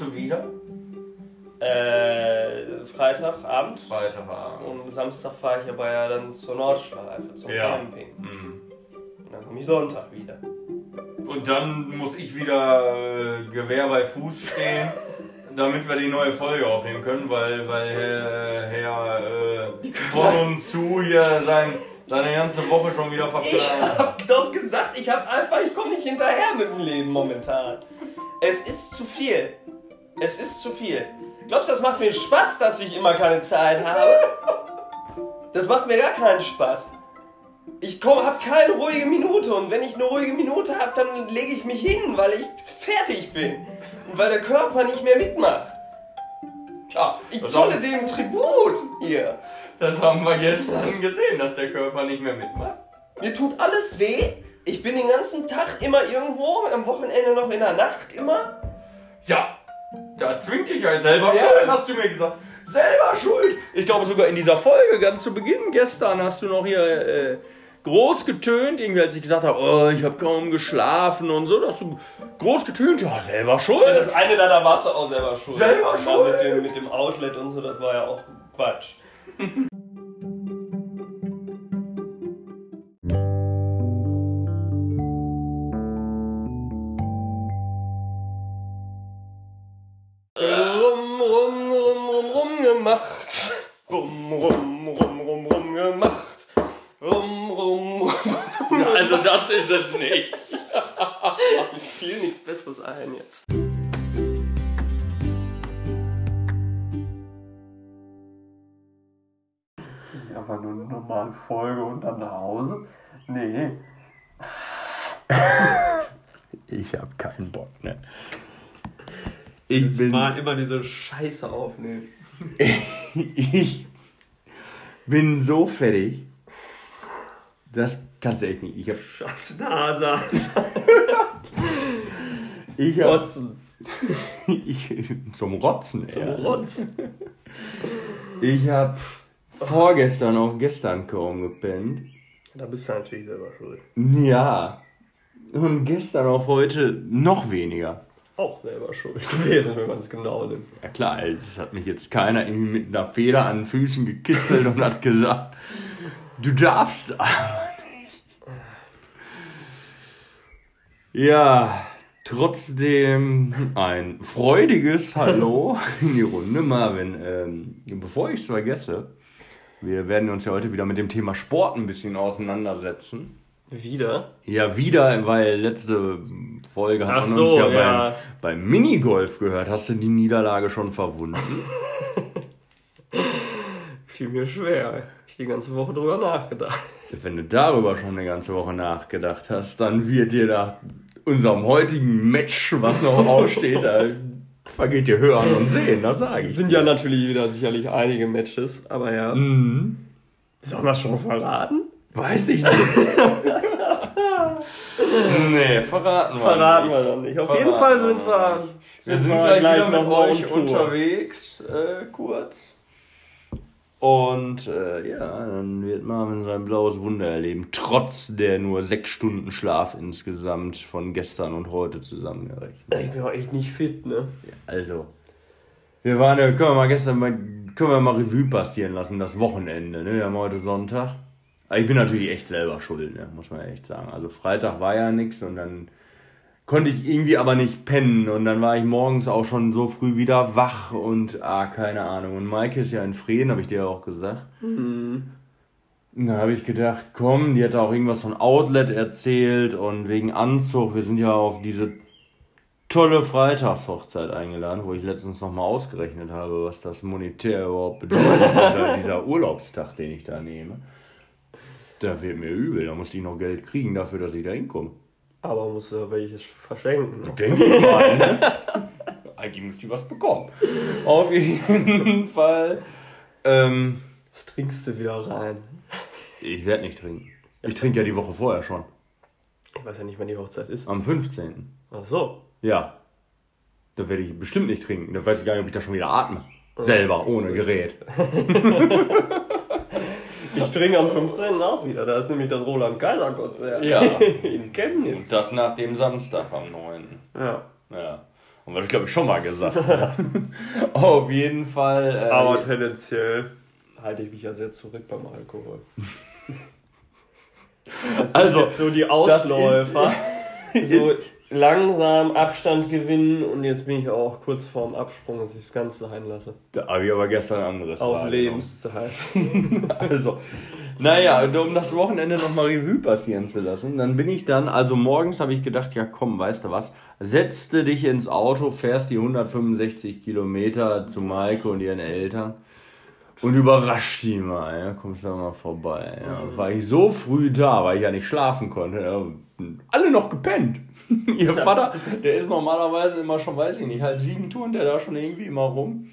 du wieder? Äh, Freitagabend. Freitagabend. Und Samstag fahre ich aber ja dann zur Nordschleife, zum Ja. Camping. Mhm. Und dann komme ich Sonntag wieder. Und dann muss ich wieder äh, Gewehr bei Fuß stehen, damit wir die neue Folge aufnehmen können, weil, weil Herr, Herr äh, von und zu hier sein, seine ganze Woche schon wieder verplant Ich hab doch gesagt, ich hab einfach, ich komme nicht hinterher mit dem Leben momentan. Es ist zu viel. Es ist zu viel. Glaubst du, das macht mir Spaß, dass ich immer keine Zeit habe? Das macht mir gar keinen Spaß. Ich komm, hab keine ruhige Minute und wenn ich eine ruhige Minute hab, dann lege ich mich hin, weil ich fertig bin. Und weil der Körper nicht mehr mitmacht. Tja, Ich das zolle haben, dem Tribut hier. das haben wir gestern gesehen, dass der Körper nicht mehr mitmacht. Mir tut alles weh. Ich bin den ganzen Tag immer irgendwo, am Wochenende noch in der Nacht immer. Ja, da zwingt dich ja selber Ja. schuld, hast du mir gesagt. Selber schuld. Ich glaube sogar in dieser Folge ganz zu Beginn gestern hast du noch hier äh, groß getönt, irgendwie als ich gesagt habe, oh, ich habe kaum geschlafen und so, dass du groß getönt, ja, selber schuld. Das eine da, da warst du auch selber schuld. Selber schuld. Mit dem, mit dem Outlet und so, das war ja auch Quatsch. Gemacht. Rum, rum, rum, rum, rum gemacht. Rum, rum, rum. also das ist es nicht. Mir fiel nichts Besseres ein jetzt. Aber nur eine normale Folge und dann nach Hause? Nee. Ich habe keinen Bock, ne? Ich bin, Mal immer diese Scheiße aufnehmen. ich bin so fertig. Das kannst du echt nicht. Ich hab, Scheiße Nase. ich hab, Kotzen. ich, zum Rotzen, Zum ey. Rotz. Ich hab vorgestern auf gestern kaum gepennt. Da bist du natürlich selber schuld. Ja. Und gestern auf heute noch weniger. Auch selber schuld gewesen, wenn man es genau nimmt. Ja klar, ey, das hat mich jetzt keiner irgendwie mit einer Feder an den Füßen gekitzelt und hat gesagt, du darfst aber nicht. Ja, trotzdem ein freudiges Hallo in die Runde, Marvin. Ähm, bevor ich es vergesse, wir werden uns ja heute wieder mit dem Thema Sport ein bisschen auseinandersetzen. Wieder? Ja, wieder, weil letzte Folge hat Ach man uns so, ja, ja. Beim, beim Minigolf gehört. Hast du die Niederlage schon verwunden? Fiel mir schwer. Ich die ganze Woche drüber nachgedacht. Wenn du darüber schon eine ganze Woche nachgedacht hast, dann wird dir nach unserem heutigen Match, was noch aussteht, da vergeht dir Hören und Sehen, das sage ich. Es sind ja natürlich wieder sicherlich einige Matches, aber ja. Mhm. Sollen wir schon verraten? Weiß ich nicht. nee, verraten wir Verraten nicht. wir dann nicht. Auf Verraten jeden Fall sind wir. Wir sind gleich, wieder mit noch euch unterwegs, äh, kurz. Und äh, ja, dann wird Marvin sein blaues Wunder erleben, trotz der nur sechs Stunden Schlaf insgesamt von gestern und heute zusammengerechnet. Ich bin auch echt nicht fit, ne? Also, wir waren ja, können wir mal gestern mal, können wir mal Revue passieren lassen, das Wochenende, ne? Wir haben heute Sonntag. Aber ich bin natürlich echt selber schuld, ne? muss man echt sagen. Also Freitag war ja nichts und dann konnte ich irgendwie aber nicht pennen und dann war ich morgens auch schon so früh wieder wach und ah, keine Ahnung. Und Maike ist ja in Frieden, habe ich dir ja auch gesagt. Und dann habe ich gedacht, komm, die hat auch irgendwas von Outlet erzählt und wegen Anzug. Wir sind ja auf diese tolle Freitagshochzeit eingeladen, wo ich letztens nochmal ausgerechnet habe, was das monetär überhaupt bedeutet, dieser, dieser Urlaubstag, den ich da nehme. Da wird mir übel, da musste ich noch Geld kriegen dafür, dass ich da hinkomme. Aber muss ja welches verschenken. Ne? Denke ich mal, ne? Eigentlich müsste ich was bekommen. Auf jeden Fall. Ähm, Was trinkst du wieder rein? ich werde nicht trinken. Ich trinke ja die Woche vorher schon. Ich weiß ja nicht, wann die Hochzeit ist. Am 15. Ach so. Ja. Da werde ich bestimmt nicht trinken. Da weiß ich gar nicht, ob ich da schon wieder atme. Selber, ohne Gerät. Ich trinke am 15. auch wieder. Da ist nämlich das Roland Kaiser Konzert. Ja. In Chemnitz. Das nach dem Samstag am 9. Ja. Ja. Haben wir, glaube ich, schon mal gesagt. ne? Auf jeden Fall. Äh, Aber tendenziell halte ich mich ja sehr zurück beim Alkohol. Das Also, so die Ausläufer. so ist- langsam Abstand gewinnen und jetzt bin ich auch kurz vorm Absprung, dass ich das Ganze sein lasse. da habe ich aber gestern anderes Auf. Lebenszeit. Also, naja, und um das Wochenende nochmal Revue passieren zu lassen, dann bin ich dann, also morgens habe ich gedacht, ja komm, weißt du was, setzte dich ins Auto, fährst die 165 Kilometer zu Maike und ihren Eltern und überrasch die mal, ja, kommst da mal vorbei. Ja. War ich so früh da, weil ich ja nicht schlafen konnte, ja, alle noch gepennt. Ihr Vater, der ist normalerweise immer schon, weiß ich nicht, halb sieben turnt der da schon irgendwie immer rum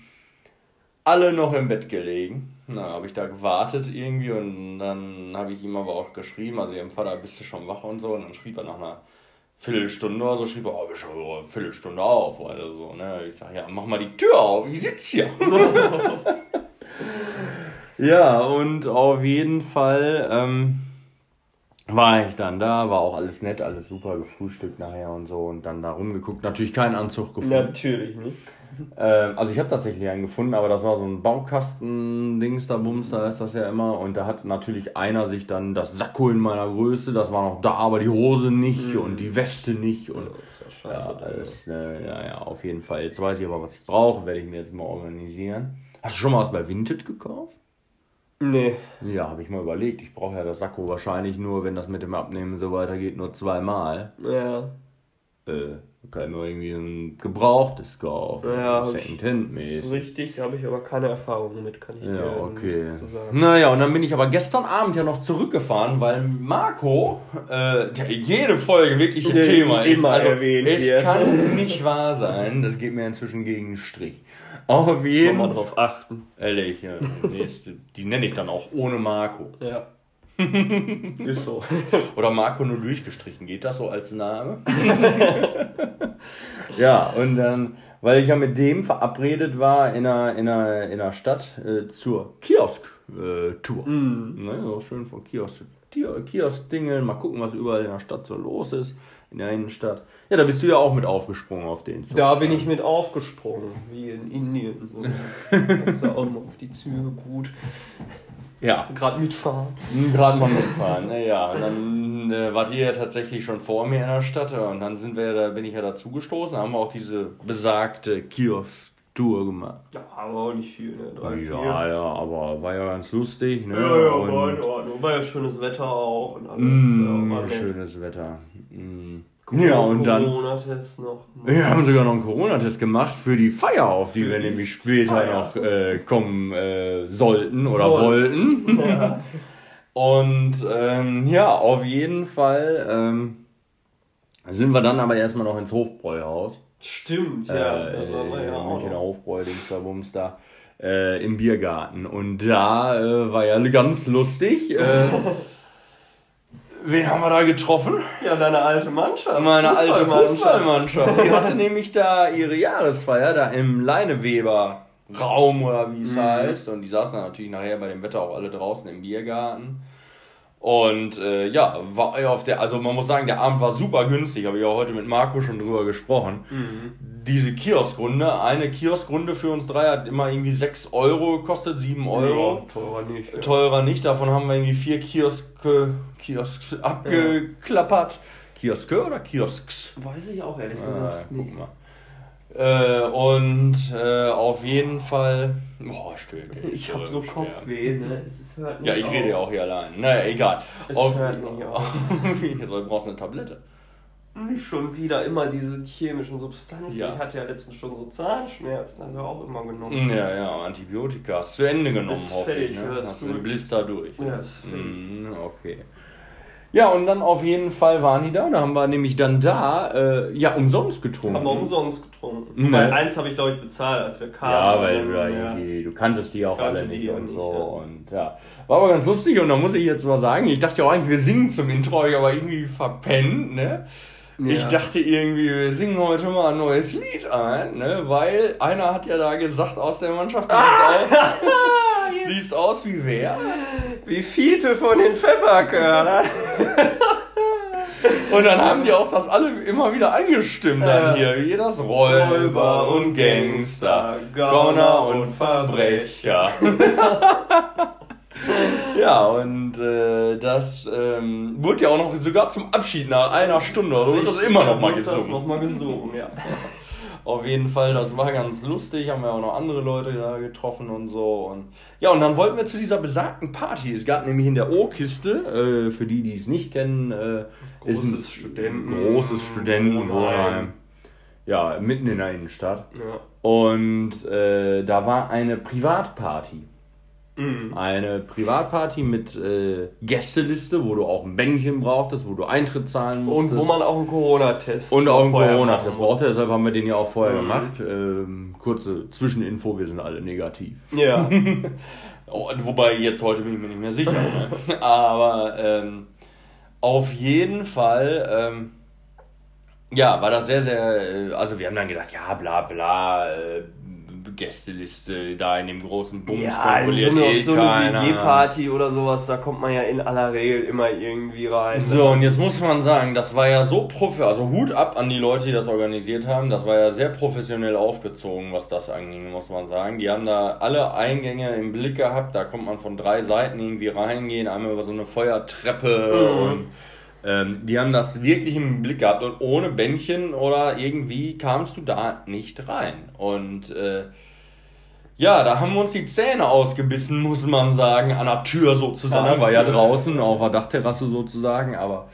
alle noch im Bett gelegen. Na, habe ich da gewartet irgendwie und dann habe ich ihm aber auch geschrieben, also ihrem Vater, bist du schon wach und so? Und dann schrieb er nach einer Viertelstunde oder so, schrieb er, oh, bist schon eine Viertelstunde auf oder so. Ne? Ich sage, ja, mach mal die Tür auf, ich sitze hier. ja, und auf jeden Fall ähm, war ich dann da, war auch alles nett, alles super gefrühstückt nachher und so und dann da rumgeguckt. Natürlich keinen Anzug gefunden. Natürlich nicht. Ähm, also ich habe tatsächlich einen gefunden, aber das war so ein Baukasten-Dings, da Bums, da ist das ja immer. Und da hat natürlich einer sich dann das Sakko in meiner Größe, das war noch da, aber die Hose nicht und die Weste nicht. Und Das ist ja scheiße. ja, alles, äh, ja, ja, auf jeden Fall. Jetzt weiß ich aber, was ich brauche, werde ich mir jetzt mal organisieren. Hast du schon mal was bei Vinted gekauft? Nee. Ja, habe ich mal überlegt. Ich brauche ja das Sakko wahrscheinlich nur, wenn das mit dem Abnehmen so weitergeht, nur zweimal. Ja. Äh, kann nur irgendwie ein gebrauchtes kaufen. Ja, Secondhand-mäßig. Richtig, habe ich aber keine Erfahrung mit, kann ich dir Ja, okay. nichts zu sagen. Naja, und dann bin ich aber gestern Abend ja noch zurückgefahren, weil Marco, äh, der jede Folge wirklich ein Thema ist. immer Also, erwähnt es wird. kann nicht wahr sein. Das geht mir inzwischen gegen den Strich. Auf jeden mal drauf achten. Ehrlich, ja, nächste, die nenne ich dann auch ohne Marco. Ja. ist so. Oder Marco nur durchgestrichen. Geht das so als Name? ja, und dann, weil ich ja mit dem verabredet war in einer, in einer, in einer Stadt äh, zur Kiosk-Tour. Ne, so schön von Kiosk Kiosk-Dingeln, mal gucken, was überall in der Stadt so los ist, in der Innenstadt. Ja, da bist du ja auch mit aufgesprungen auf den Zug. Da bin ich mit aufgesprungen, wie in Indien. Kannst du auch mal auf die Züge gut Ja, gerade mitfahren. Gerade mal mitfahren, naja. Und dann äh, wart ihr ja tatsächlich schon vor mir in der Stadt und dann sind wir, da bin ich ja dazu gestoßen, haben wir auch diese besagte Kiosk-Tour gemacht. Ja, aber auch nicht viel, ne? Drei, vier. Ja, ja, aber war ja ganz lustig, ne? Ja, ja, und, war in Ordnung. War ja schönes Wetter auch. Und alles. Mm, ja, war nett. schönes Wetter. Mm. Ja, und dann Corona-Test noch. wir haben sogar noch einen Corona-Test gemacht für die Feier, auf die wir nämlich später Feier. noch äh, kommen äh, sollten oder Sollten. wollten. Ja. Und ähm, ja, auf jeden Fall ähm, sind wir dann aber erstmal noch ins Hofbräuhaus. Stimmt, ja. äh, da waren wir ja auch. Münchener Hofbräu, Dings da, Bums da. Äh, Im Biergarten. Und da äh, war ja ganz lustig. Äh, wen haben wir da getroffen? Ja, deine alte Mannschaft. Meine alte Fußballmannschaft. Fußballmannschaft. Die hatte nämlich da ihre Jahresfeier da im Leineweber Raum oder wie es Mhm. heißt. Und die saßen dann natürlich nachher bei dem Wetter auch alle draußen im Biergarten. Und äh, ja, war ja auf der, also man muss sagen, der Abend war super günstig, habe ich auch heute mit Marco schon drüber gesprochen. Mhm. Diese Kioskrunde, eine Kioskrunde für uns drei hat immer irgendwie 6 Euro gekostet, 7 Euro. Ja, teurer nicht. Ja. Teurer nicht, davon haben wir irgendwie vier Kioske, Kiosks abgeklappert. Kioske oder Kiosks? Weiß ich auch ehrlich Ah, gesagt guck nicht. mal. Äh, und äh, auf jeden Fall. Boah, stimmt. Ich habe so Kopfweh, ne? Es ist hört nicht Ja, ich rede ja auf. auch hier allein. Naja, egal. Es auf, hört nicht auf. du brauchst eine Tablette. Nicht schon wieder immer diese chemischen Substanzen. Ja. Ich hatte ja letztens schon so Zahnschmerzen, haben wir auch immer genommen. Ja, ja, Antibiotika hast du zu Ende genommen, Ist hoffe ich. fertig, Ne? Hast du gut. Blister durch. Ja, ist. Mm, okay. Ja, und dann auf jeden Fall waren die da. Da haben wir nämlich dann da, äh, ja, umsonst getrunken. Haben wir umsonst getrunken. Ne. Weil eins habe ich, glaube ich, bezahlt, als wir kamen. Ja, weil du da Ja. irgendwie, du kanntest die auch Kannte alle nicht ja und nicht, so. ja. Und ja, war aber ganz lustig und da muss ich jetzt mal sagen, ich dachte ja auch eigentlich, wir singen zum Intro, ich aber irgendwie verpennt, ne? Ich Ja. dachte irgendwie, wir singen heute mal ein neues Lied ein, ne? Weil einer hat ja da gesagt aus der Mannschaft, du siehst, aus, siehst aus wie wer? Wie Fiete von den Pfefferkörnern. Und dann haben die auch das alle immer wieder angestimmt dann Ja. hier. Hier das Räuber und Gangster, Gauner und Verbrecher. ja, und äh, das ähm, wurde ja auch noch sogar zum Abschied nach einer Stunde oder wurde das immer noch mal Wird Das gesungen. noch mal gesungen, ja. Auf jeden Fall, das war ganz lustig, haben wir auch noch andere Leute da getroffen und so. Und ja, und dann wollten wir zu dieser besagten Party. Es gab nämlich in der O-Kiste, äh, für die, die es nicht kennen, äh, ist ein Großes Studenten- großes Studentenwohnheim. Ja, mitten in der Innenstadt. ja. Und äh, da war eine Privatparty. Mhm. Eine Privatparty mit äh, Gästeliste, wo du auch ein Bänkchen brauchtest, wo du Eintritt zahlen musstest. Und wo man auch einen Corona-Test Und auch einen Corona-Test brauchte, deshalb haben wir den ja auch vorher Mhm. gemacht. Ähm, kurze Zwischeninfo, wir sind alle negativ. Ja. Oh, wobei, jetzt heute bin ich mir nicht mehr sicher. ne? Aber ähm, auf jeden Fall, ähm, ja, war das sehr, sehr, äh, also wir haben dann gedacht, ja, bla bla, äh, Gästeliste da in dem großen Bums Ja, kontrolliert eine, eh so eine. WG-Party oder sowas, da kommt man ja in aller Regel immer irgendwie rein. So, und jetzt muss man sagen, das war ja so profi, also Hut ab an die Leute, die das organisiert haben. Das war ja sehr professionell aufgezogen, was das anging, muss man sagen. Die haben da alle Eingänge im Blick gehabt. Da kommt man von drei Seiten irgendwie reingehen, einmal über so eine Feuertreppe Mhm. und ähm, die haben das wirklich im Blick gehabt und ohne Bändchen oder irgendwie kamst du da nicht rein. Und äh, ja, da haben wir uns die Zähne ausgebissen, muss man sagen, an der Tür sozusagen. Der War ja draußen auf der Dachterrasse sozusagen, aber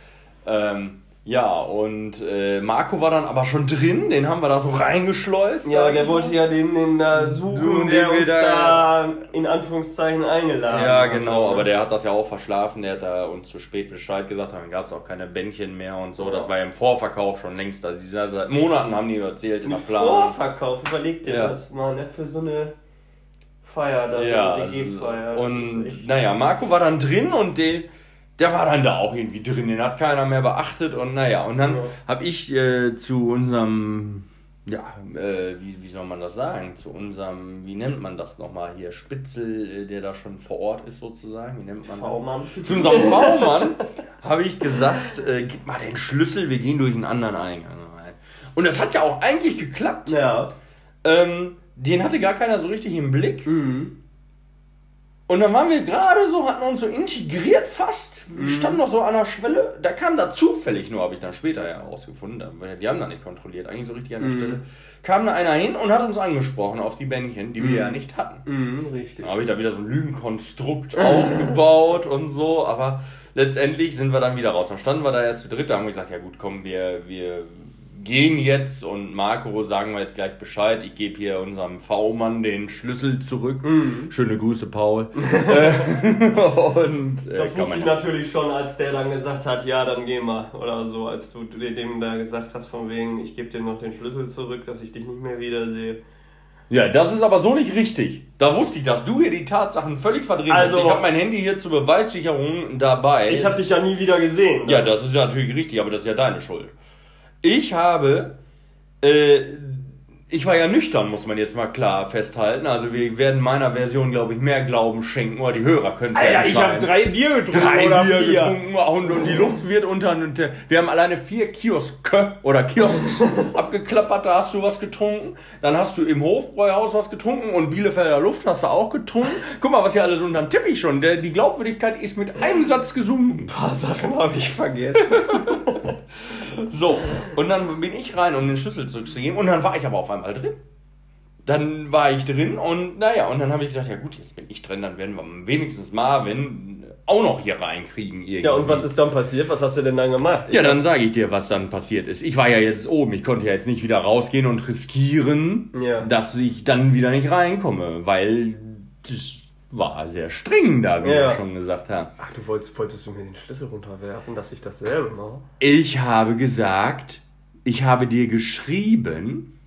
ähm, ja, und äh, Marco war dann aber schon drin, den haben wir da so reingeschleust. Ja, der wollte ja den, den da suchen, den der uns da- in Anführungszeichen eingeladen Ja, genau, aber der hat das ja auch verschlafen, der hat da uns zu spät Bescheid gesagt, dann gab es auch keine Bändchen mehr und so. Das war ja im Vorverkauf schon längst. Also seit Monaten haben die erzählt in der Mit Planung. Vorverkauf, überleg dir Ja. das mal, ne, für so eine Feier, da Ja, also, WG-Feier. und naja, Marco war dann drin und der, der war dann da auch irgendwie drin, den hat keiner mehr beachtet und naja, und dann Ja. habe ich äh, zu unserem, ja, äh, wie, wie soll man das sagen, zu unserem, wie nennt man das nochmal hier, Spitzel, äh, der da schon vor Ort ist sozusagen, wie nennt man das? V-Mann. Zu unserem V-Mann habe ich gesagt, äh, gib mal den Schlüssel, wir gehen durch einen anderen Eingang rein. Und das hat ja auch eigentlich geklappt. Ja. Ähm, den hatte gar keiner so richtig im Blick. Mhm. Und dann waren wir gerade so, hatten uns so integriert fast. Wir standen noch so an der Schwelle. Da kam da zufällig nur, habe ich dann später herausgefunden, da- weil die haben da nicht kontrolliert, eigentlich so richtig an der Mhm. Stelle. Kam da einer hin und hat uns angesprochen auf die Bändchen, die wir ja nicht hatten. Mhm, richtig. Dann habe ich da wieder so ein Lügenkonstrukt aufgebaut und so, aber letztendlich sind wir dann wieder raus. Dann standen wir da erst zu dritt, da haben wir gesagt, ja gut, komm, wir, wir gehen jetzt und Marco sagen wir jetzt gleich Bescheid. Ich gebe hier unserem V-Mann den Schlüssel zurück. Mhm. Schöne Grüße, Paul. Und äh, Das wusste ich natürlich schon, als der dann gesagt hat, ja, dann gehen wir. Oder so, als du dem da gesagt hast, von wegen, ich gebe dir noch den Schlüssel zurück, dass ich dich nicht mehr wiedersehe. Ja, das ist aber so nicht richtig. Da wusste ich, dass du hier die Tatsachen völlig verdreht Also- hast. Ich habe mein Handy hier zur Beweissicherung dabei. Ich habe dich ja nie wieder gesehen. Ja, das ist ja natürlich richtig, aber das ist ja deine Schuld. Ich habe, äh, ich war ja nüchtern, muss man jetzt mal klar festhalten. Also wir werden meiner Version, glaube ich, mehr Glauben schenken. Oder die Hörer können es ja Alter, ich habe entscheiden. drei Bier getrunken Drei oder Bier vier. getrunken und, und die Luft wird unter. Und, äh, wir haben alleine vier Kioske oder Kiosks abgeklappert, da hast du was getrunken. Dann hast du im Hofbräuhaus was getrunken und Bielefelder Luft hast du auch getrunken. Guck mal, was hier alles unter den Teppich schon. Der, die Glaubwürdigkeit ist mit einem Satz gesunken. Ein paar Sachen habe ich vergessen. So, und dann bin ich rein, um den Schlüssel zurückzugeben. Und dann war ich aber auf einmal drin. Dann war ich drin und naja, und dann habe ich gedacht, ja gut, jetzt bin ich drin, dann werden wir wenigstens Marvin auch noch hier reinkriegen. Irgendwie. ja, und was ist dann passiert? Was hast du denn dann gemacht? Ja, dann sage ich dir, was dann passiert ist. Ich war ja jetzt oben, ich konnte ja jetzt nicht wieder rausgehen und riskieren, Ja. dass ich dann wieder nicht reinkomme, weil das war sehr streng da, wie Ja. wir schon gesagt haben. Ach, du wolltest, wolltest du mir den Schlüssel runterwerfen, dass ich dasselbe mache? Ich habe gesagt, ich habe dir geschrieben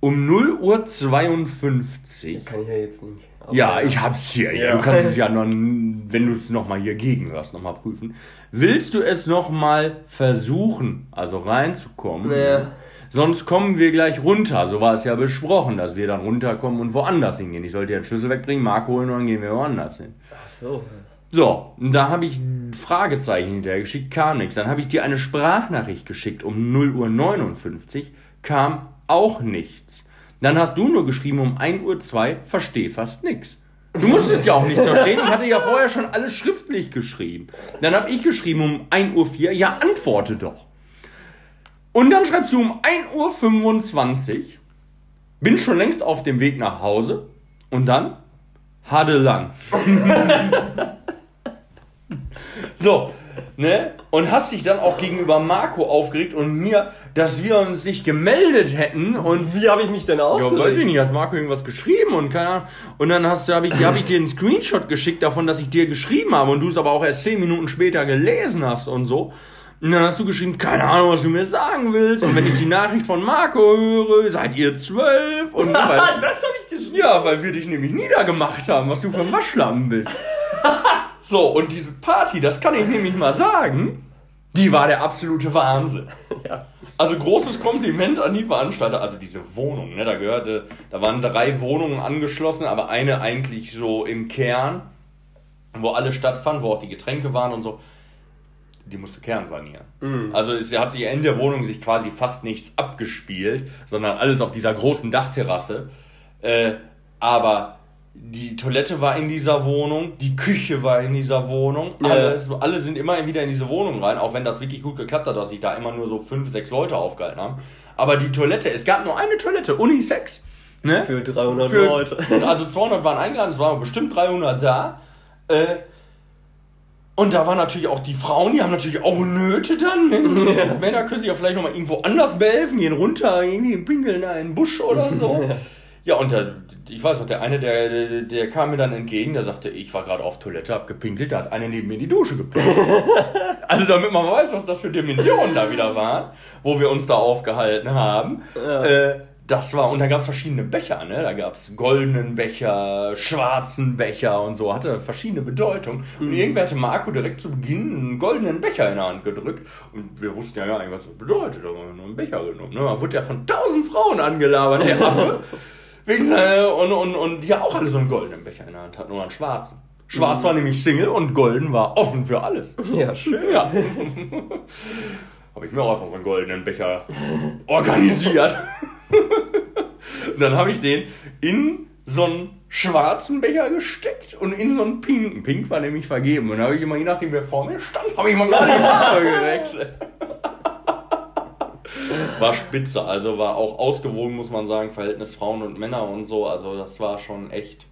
um 0 Uhr 52. Kann ich ja jetzt nicht. Ja, ich hab's hier. Ja. Ja. Du kannst es ja noch, wenn du es nochmal hier gegenhörst, nochmal prüfen. Willst du es nochmal versuchen, also reinzukommen? Ja. Sonst kommen wir gleich runter. So war es ja besprochen, dass wir dann runterkommen und woanders hingehen. Ich sollte ja den Schlüssel wegbringen, Marco holen und dann gehen wir woanders hin. Ach so. So, und da habe ich Fragezeichen hinterher geschickt, kam nichts. Dann habe ich dir eine Sprachnachricht geschickt um 0 Uhr 59, kam auch nichts. Dann hast du nur geschrieben um 1 Uhr 2, verstehe fast nichts. Du musstest ja auch nichts verstehen. Ich hatte ja vorher schon alles schriftlich geschrieben. Dann habe ich geschrieben um 1 Uhr 4, ja, antworte doch. Und dann schreibst du um 1 Uhr 25, bin schon längst auf dem Weg nach Hause und dann Hade lang. so, ne? Und hast dich dann auch gegenüber Marco aufgeregt und mir, dass wir uns nicht gemeldet hätten und Wie habe ich mich denn ja, weiß ich aufgeregt? nicht, hast Marco irgendwas geschrieben und keine Ahnung. Und dann hast du, habe ich, hab ich dir einen Screenshot geschickt davon, dass ich dir geschrieben habe und du es aber auch erst zehn Minuten später gelesen hast und so. Und dann hast du geschrieben, keine Ahnung, was du mir sagen willst. Und wenn ich die Nachricht von Marco höre, seid ihr zwölf. Und weil, das habe ich geschrieben. ja, weil wir dich nämlich niedergemacht haben, was du für ein Waschlappen bist. So, und diese Party, das kann ich nämlich mal sagen, die war der absolute Wahnsinn. Ja. Also großes Kompliment an die Veranstalter. Also diese Wohnung, ne, da gehörte, da waren drei Wohnungen angeschlossen, aber eine eigentlich so im Kern, wo alle stattfanden, wo auch die Getränke waren und so. Die musste Kern sanieren. Also es hat sich in der Wohnung sich quasi fast nichts abgespielt, sondern alles auf dieser großen Dachterrasse. Äh, aber die Toilette war in dieser Wohnung, die Küche war in dieser Wohnung, Ja. alles, alle sind immer wieder in diese Wohnung rein, auch wenn das wirklich gut geklappt hat, dass sich da immer nur so fünf, sechs Leute aufgehalten haben. Aber die Toilette, es gab nur eine Toilette, Unisex. Ne? Für 300 Für- Leute. Also 200 waren eingeladen, es waren bestimmt 300 da. Äh, und da waren natürlich auch die Frauen, die haben natürlich auch Nöte dann. Ne? Männer können sich ja vielleicht nochmal irgendwo anders behelfen, gehen runter, irgendwie pinkeln in einen Busch oder so. Ja, und der, ich weiß noch, der eine, der, der kam mir dann entgegen, der sagte, ich war gerade auf Toilette, hab gepinkelt, da hat einer neben mir in die Dusche gepinkt. also damit man weiß, was das für Dimensionen da wieder waren, wo wir uns da aufgehalten haben. Ja. Äh, das war, und da gab es verschiedene Becher, ne? Da gab es goldenen Becher, schwarzen Becher und so, hatte verschiedene Bedeutungen. Und irgendwer hatte Marco direkt zu Beginn einen goldenen Becher in der Hand gedrückt. Und wir wussten ja gar nicht, was das bedeutet. Da haben wir nur einen Becher genommen. Ne? Da wurde ja von tausend Frauen angelabert, der Affe. Wegen, äh, und, und, und die ja auch alle so einen goldenen Becher in der Hand hatten, nur einen schwarzen. Schwarz war nämlich Single und golden war offen für alles. Ja, schön. Ja. habe ich mir auch noch so einen goldenen Becher organisiert. und dann habe ich den in so einen schwarzen Becher gesteckt und in so einen pinken. Pink war nämlich vergeben. Und dann habe ich immer, je nachdem wer vor mir stand, habe ich mal gerade die Farbe gewechselt. War spitze, also war auch ausgewogen, muss man sagen, Verhältnis Frauen und Männer und so. Also das war schon echt,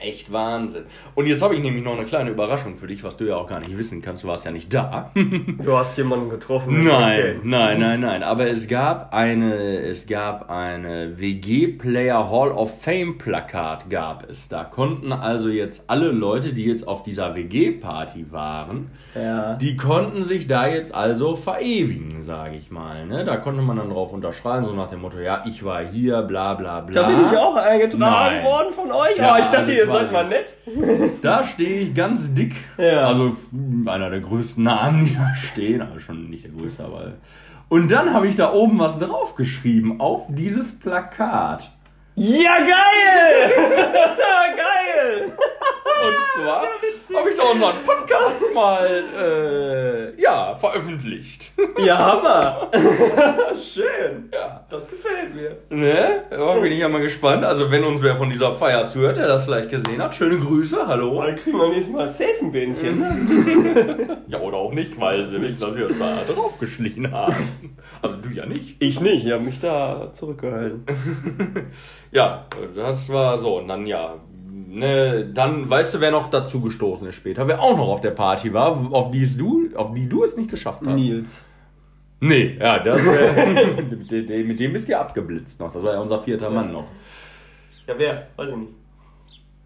echt Wahnsinn. Und jetzt habe ich nämlich noch eine kleine Überraschung für dich, was du ja auch gar nicht wissen kannst. Du warst ja nicht da. Du hast jemanden getroffen. Nein, Okay. nein, nein, nein. Aber es gab eine, es gab eine WG Player Hall of Fame Plakat gab es. Da konnten also jetzt alle Leute, die jetzt auf dieser WG Party waren, Ja. die konnten sich da jetzt also verewigen, sage ich mal. Ne? Da konnte man dann drauf unterschreiben, so nach dem Motto, ja, ich war hier, bla bla bla. Da bin ich auch eingetragen Nein. worden von euch. Ja, oh, ich dachte, das ihr seid mal nett. Da stehe ich ganz dick. Ja. Also einer der größten Namen, die da stehen. Also schon nicht der größte, aber. Und dann habe ich da oben was draufgeschrieben auf dieses Plakat. Ja, geil! geil! Und zwar habe ich da unseren Podcast mal äh, ja, veröffentlicht. Ja, Hammer! Schön! ja. Das gefällt mir. Ne? Da bin ich ja mal gespannt. Also wenn uns wer von dieser Feier zuhört, der das vielleicht gesehen hat, schöne Grüße, hallo. Dann kriegen wir nächstes Mal safe ein Bähnchen. Ja, oder auch nicht, weil sie wissen, dass wir uns da draufgeschlichen haben. Also du ja nicht. Ich nicht, ich habe mich da zurückgehalten. Ja, das war so. Und dann, ja, ne, dann weißt du, wer noch dazu gestoßen ist später, wer auch noch auf der Party war, auf die, es du, auf die du es nicht geschafft hast. Nils. Nee, ja, das, äh, mit, dem, mit dem bist du ja abgeblitzt noch. Das war ja unser vierter Mann noch. Ja, wer? Weiß ich nicht.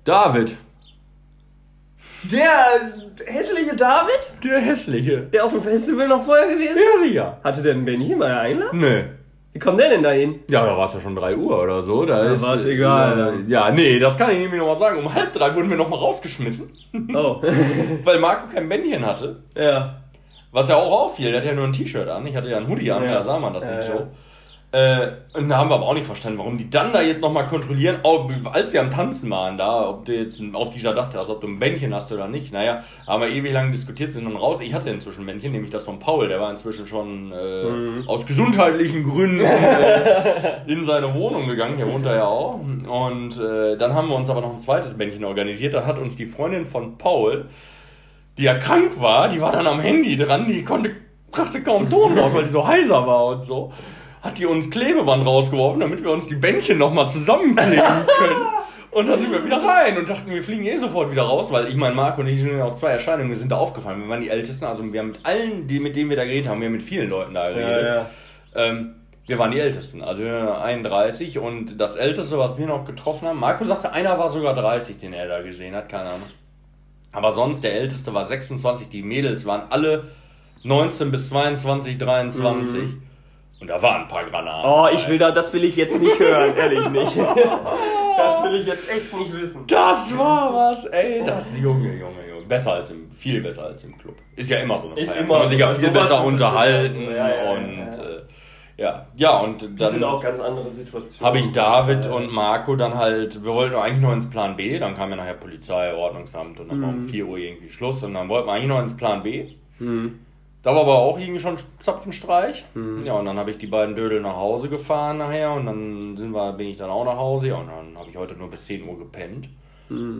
David. Der hässliche David? Der hässliche. Der auf dem Festival noch vorher gewesen Ja, sicher. Hatte der ein Bähnchen mal einladen? Nee. Wie kommt der denn da hin? Ja, da war es ja schon 3 Uhr oder so. Da ist, war es egal, Äh, ja, nee, das kann ich nämlich noch mal sagen. Um halb drei wurden wir noch mal rausgeschmissen, Oh. weil Marco kein Bändchen hatte. ja. Was ja auch auffiel, der hatte ja nur ein T-Shirt an. Ich hatte ja ein Hoodie an, Ja. da sah man das Ja, nicht ja. so. Äh, und da haben wir aber auch nicht verstanden, warum die dann da jetzt nochmal kontrollieren, als wir am Tanzen waren, da, ob du jetzt auf dieser Dachterrasse, ob du ein Bändchen hast oder nicht. Naja, haben wir ewig lang diskutiert, sind dann raus. Ich hatte inzwischen ein Bändchen, nämlich das von Paul, der war inzwischen schon äh, Mhm. aus gesundheitlichen Gründen äh, in seine Wohnung gegangen, der wohnt da ja auch. Und äh, dann haben wir uns aber noch ein zweites Bändchen organisiert, da hat uns die Freundin von Paul, die ja krank war, die war dann am Handy dran, die konnte, brachte kaum Ton raus, weil die so heiser war und so hat die uns Klebeband rausgeworfen, damit wir uns die Bändchen nochmal zusammenkleben können. Und dann sind wir wieder rein und dachten, wir fliegen eh sofort wieder raus, weil ich meine, Marco und ich sind ja auch zwei Erscheinungen, wir sind da aufgefallen. Wir waren die Ältesten, also wir haben mit allen, die, mit denen wir da geredet haben, wir haben mit vielen Leuten da geredet. Ähm, wir waren die Ältesten, also wir waren 31 und das Älteste, was wir noch getroffen haben, Marco sagte, einer war sogar 30, den er da gesehen hat, keine Ahnung. Aber sonst, der Älteste war 26, die Mädels waren alle 19 bis 22, 23. Und da waren ein paar Granaten. Oh, ich will da, das will ich jetzt nicht hören, ehrlich nicht. Das will ich jetzt echt nicht wissen. Das war was, ey. Das Junge, Junge, Junge. Besser als im, viel besser als im Club. Ist ja immer so eine Ist Feier. immer Kann man sich ja viel besser unterhalten. Ja, ja, und ja, ja. äh, ja, und Das sind dann auch ganz andere Situationen. habe ich David und Marco dann halt, wir wollten eigentlich noch ins Plan B, dann kam ja nachher Polizei, Ordnungsamt und dann war um 4 Uhr irgendwie Schluss und dann wollten wir eigentlich noch ins Plan B. Da war aber auch irgendwie schon Zapfenstreich. Ja, und dann habe ich die beiden Dödel nach Hause gefahren nachher und dann sind wir, bin ich dann auch nach Hause ja, und dann habe ich heute nur bis 10 Uhr gepennt.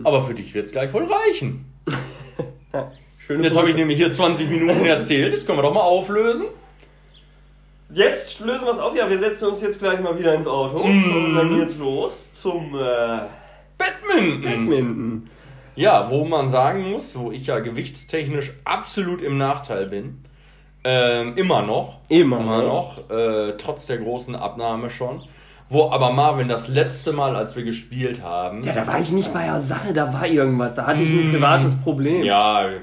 Aber für dich wird es gleich wohl reichen. Schöne Jetzt habe ich nämlich hier 20 Minuten erzählt, das können wir doch mal auflösen. Jetzt lösen wir es auf. Ja, wir setzen uns jetzt gleich mal wieder ins Auto. Mhm. Und dann geht's los zum äh, Badminton. Badminton. Ja, wo man sagen muss, wo ich ja gewichtstechnisch absolut im Nachteil bin. Ähm, immer noch. Immer noch. Äh, trotz der großen Abnahme schon. Wo aber Marvin das letzte Mal, als wir gespielt haben. Ja, da war ich nicht bei der Sache, da war irgendwas. Da hatte ich ein privates Problem. Ja.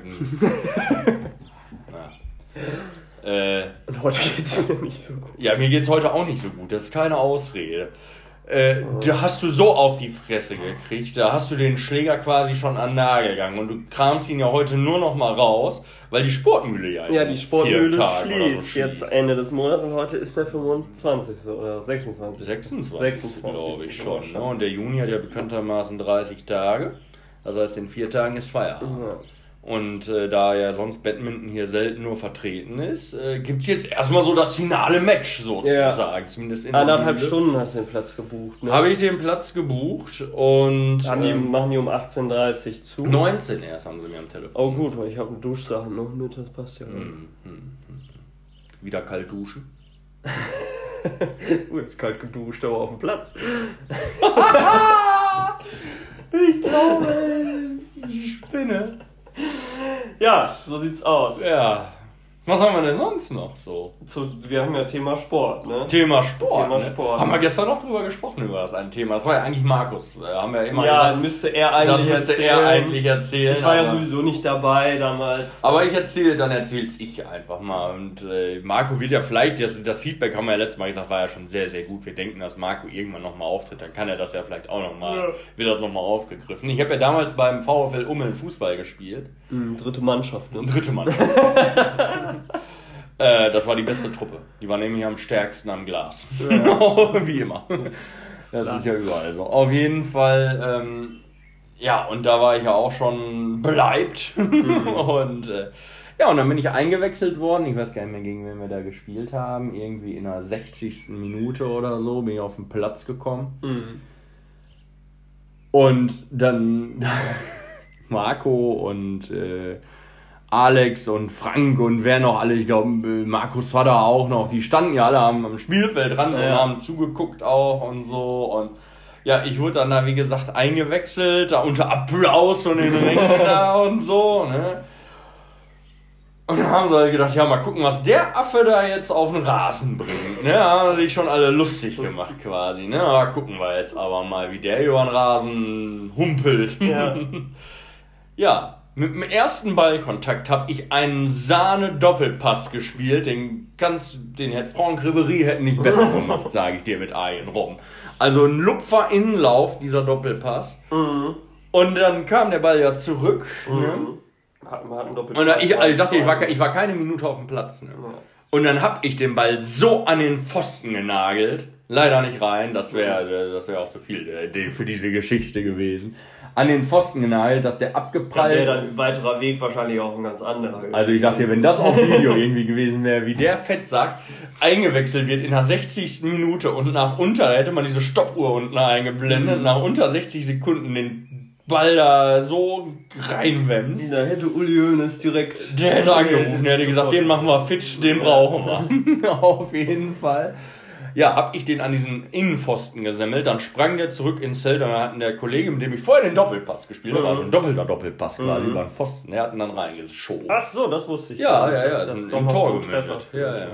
Äh, Und heute geht's mir nicht so gut. ja, mir geht's heute auch nicht so gut. Das ist keine Ausrede. Äh, da hast du so auf die Fresse gekriegt, da hast du den Schläger quasi schon an Nagel gegangen und du kramst ihn ja heute nur noch mal raus, weil die Sportmühle ja Ja, die Sportmühle oder so schließt jetzt schließt. Ende des Monats und heute ist der 25. so, oder 26. 26, 26, glaube ich schon. Ne? Und der Juni hat ja bekanntermaßen 30 Tage. Das heißt, in vier Tagen ist Feierabend. Ja. Und äh, da ja sonst Badminton hier selten nur vertreten ist, äh, gibt es jetzt erstmal so das finale Match sozusagen. Zumindest in der Anderthalb. Stunden hast du den Platz gebucht. Ne? Habe ich den Platz gebucht und Haben die, ähm, machen die um 18.30 Uhr zu. 19 erst haben sie mir am Telefon. Oh gut, weil ich habe Duschsachen noch mit, das passt ja. Hm, hm, hm. Wieder kalt duschen. Uh, ist kalt geduscht, aber auf dem Platz. Ich glaube, ich spinne. Ja, so sieht's aus. Ja. Was haben wir denn sonst noch so? Zu, wir haben ja Thema Sport, ne? Thema Sport. Thema ne? Sport. Haben wir gestern noch drüber gesprochen über das ein Thema. Das war ja eigentlich Markus. Äh, haben wir immer Ja, gesagt, müsste er eigentlich das müsste erzählen. er eigentlich erzählen. Ich war ja sowieso nicht dabei damals. Aber ich erzähle, dann erzähl's ich einfach mal. Und äh, Marco wird ja vielleicht, das, das Feedback haben wir ja letztes Mal gesagt, war ja schon sehr, sehr gut. Wir denken, dass Marco irgendwann nochmal auftritt, dann kann er das ja vielleicht auch nochmal, Ja. wird das nochmal aufgegriffen. Ich habe ja damals beim VfL Ummeln Fußball gespielt. Hm, dritte Mannschaft, ne? Dritte Mann. äh, das war die beste Truppe. Die war nämlich am stärksten am Glas. Wie immer. Das ist ja überall so. Auf jeden Fall, ähm, ja, und da war ich ja auch schon beleibt. und äh, ja, und dann bin ich eingewechselt worden. Ich weiß gar nicht mehr, gegen wen wir da gespielt haben. Irgendwie in der 60. Minute oder so bin ich auf den Platz gekommen. Mhm. Und dann Marco und äh, Alex und Frank und wer noch alle, ich glaube, Markus Vater auch noch, die standen ja alle am, am Spielfeld dran und Ja. haben zugeguckt auch und so. Und ja, ich wurde dann da, wie gesagt, eingewechselt, da unter Applaus von den Rängen da und so, ne? Und dann haben sie halt gedacht, ja, mal gucken, was der Affe da jetzt auf den Rasen bringt. Ne, haben sich schon alle lustig gemacht quasi. Ne, aber gucken wir jetzt aber mal, wie der über den Rasen humpelt. Ja. ja, mit dem ersten Ballkontakt habe ich einen Sahne-Doppelpass gespielt. Den kannst, den hätte Franck Ribéry hätte nicht besser gemacht, sage ich dir mit Eien rum. Also ein Lupfer Innenlauf, dieser Doppelpass. Mhm. Und dann kam der Ball ja zurück. Ne? Mhm. Hat, hat einen Und da, ich, also ich sagte, ich war, ich war keine Minute auf dem Platz. Ne? Und dann hab ich den Ball so an den Pfosten genagelt. Leider nicht rein, das wäre das wär auch zu viel äh, für diese Geschichte gewesen. An den Pfosten genagelt, dass der Dann wäre abgeprallt. dann ein weiterer Weg wahrscheinlich auch ein ganz anderer. Also ich sag dir, wenn das auf Video irgendwie gewesen wäre, wie der Fettsack eingewechselt wird in der 60. Minute und nach unter, hätte man diese Stoppuhr unten eingeblendet, nach unter 60 Sekunden den Ball da so reinwämst. da hätte Uli Hoeneß direkt. Der hätte angerufen, der hätte gesagt, den machen wir fit, den brauchen wir. Auf jeden Fall. Ja, hab ich den an diesen Innenpfosten gesemmelt, dann sprang der zurück ins Zelt und dann hatten der Kollege, mit dem ich vorher den Doppelpass gespielt habe, war schon ein doppelter Doppelpass quasi über den Pfosten, der hat ihn dann reingeschoben. Ach so, das wusste ich. Ja, ja, ja, dass ist das ein, noch Tor gemündet. ist, Ja, ja.